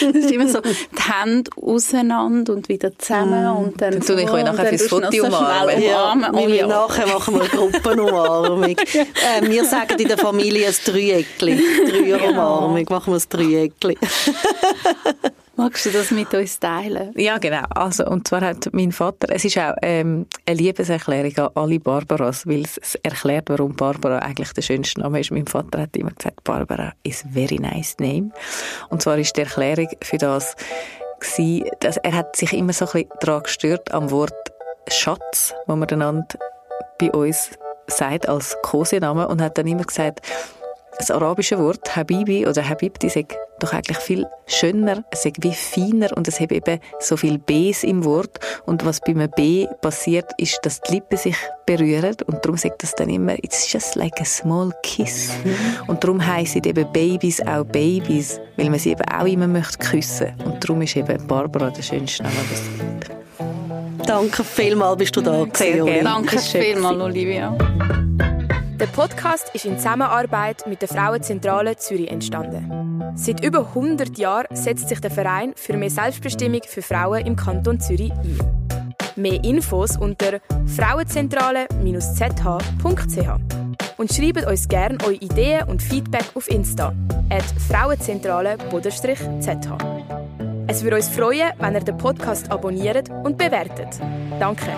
das ist immer so, die Hände auseinander und wieder zusammen und dann tue ich und nachher fürs du Foto so umarmen. Ja, Oh, ja. nachher machen wir eine Gruppenumarmung. (laughs) äh, wir sagen in der Familie ein Dreieckli. Dreierumarmung, machen wir ein Dreieckli. (laughs) Magst du das mit uns teilen? Ja, genau. Also, und zwar hat mein Vater, es ist auch ähm, eine Liebeserklärung an alle Barbaras, weil es, erklärt, warum Barbara eigentlich der schönste Name ist. Mein Vater hat immer gesagt, Barbara is a very nice name. Und zwar ist die Erklärung für das gewesen, dass er hat sich immer so ein bisschen daran gestört am Wort Schatz, wo man einander bei uns sagt als Kosenamen und hat dann immer gesagt, das arabische Wort Habibi oder Habibti sagt doch eigentlich viel schöner, es sagt wie feiner und es hat eben so viel Bs im Wort. Und was bei einem B passiert, ist, dass die Lippen sich berühren. Und darum sagt das dann immer it's just like a small kiss. Und darum heissen eben Babys auch Babys, weil man sie eben auch immer möchte küssen. Und darum ist eben Barbara der schönste Name, was es gibt. Danke vielmals, bist du da Sehr gerne. Danke vielmals, Olivia. Der Podcast ist in Zusammenarbeit mit der Frauenzentrale Zürich entstanden. Seit über 100 Jahren setzt sich der Verein für mehr Selbstbestimmung für Frauen im Kanton Zürich ein. Mehr Infos unter frauenzentrale-zh.ch und schreibt uns gerne eure Ideen und Feedback auf Insta at frauenzentrale-zh. Es würde uns freuen, wenn ihr den Podcast abonniert und bewertet. Danke.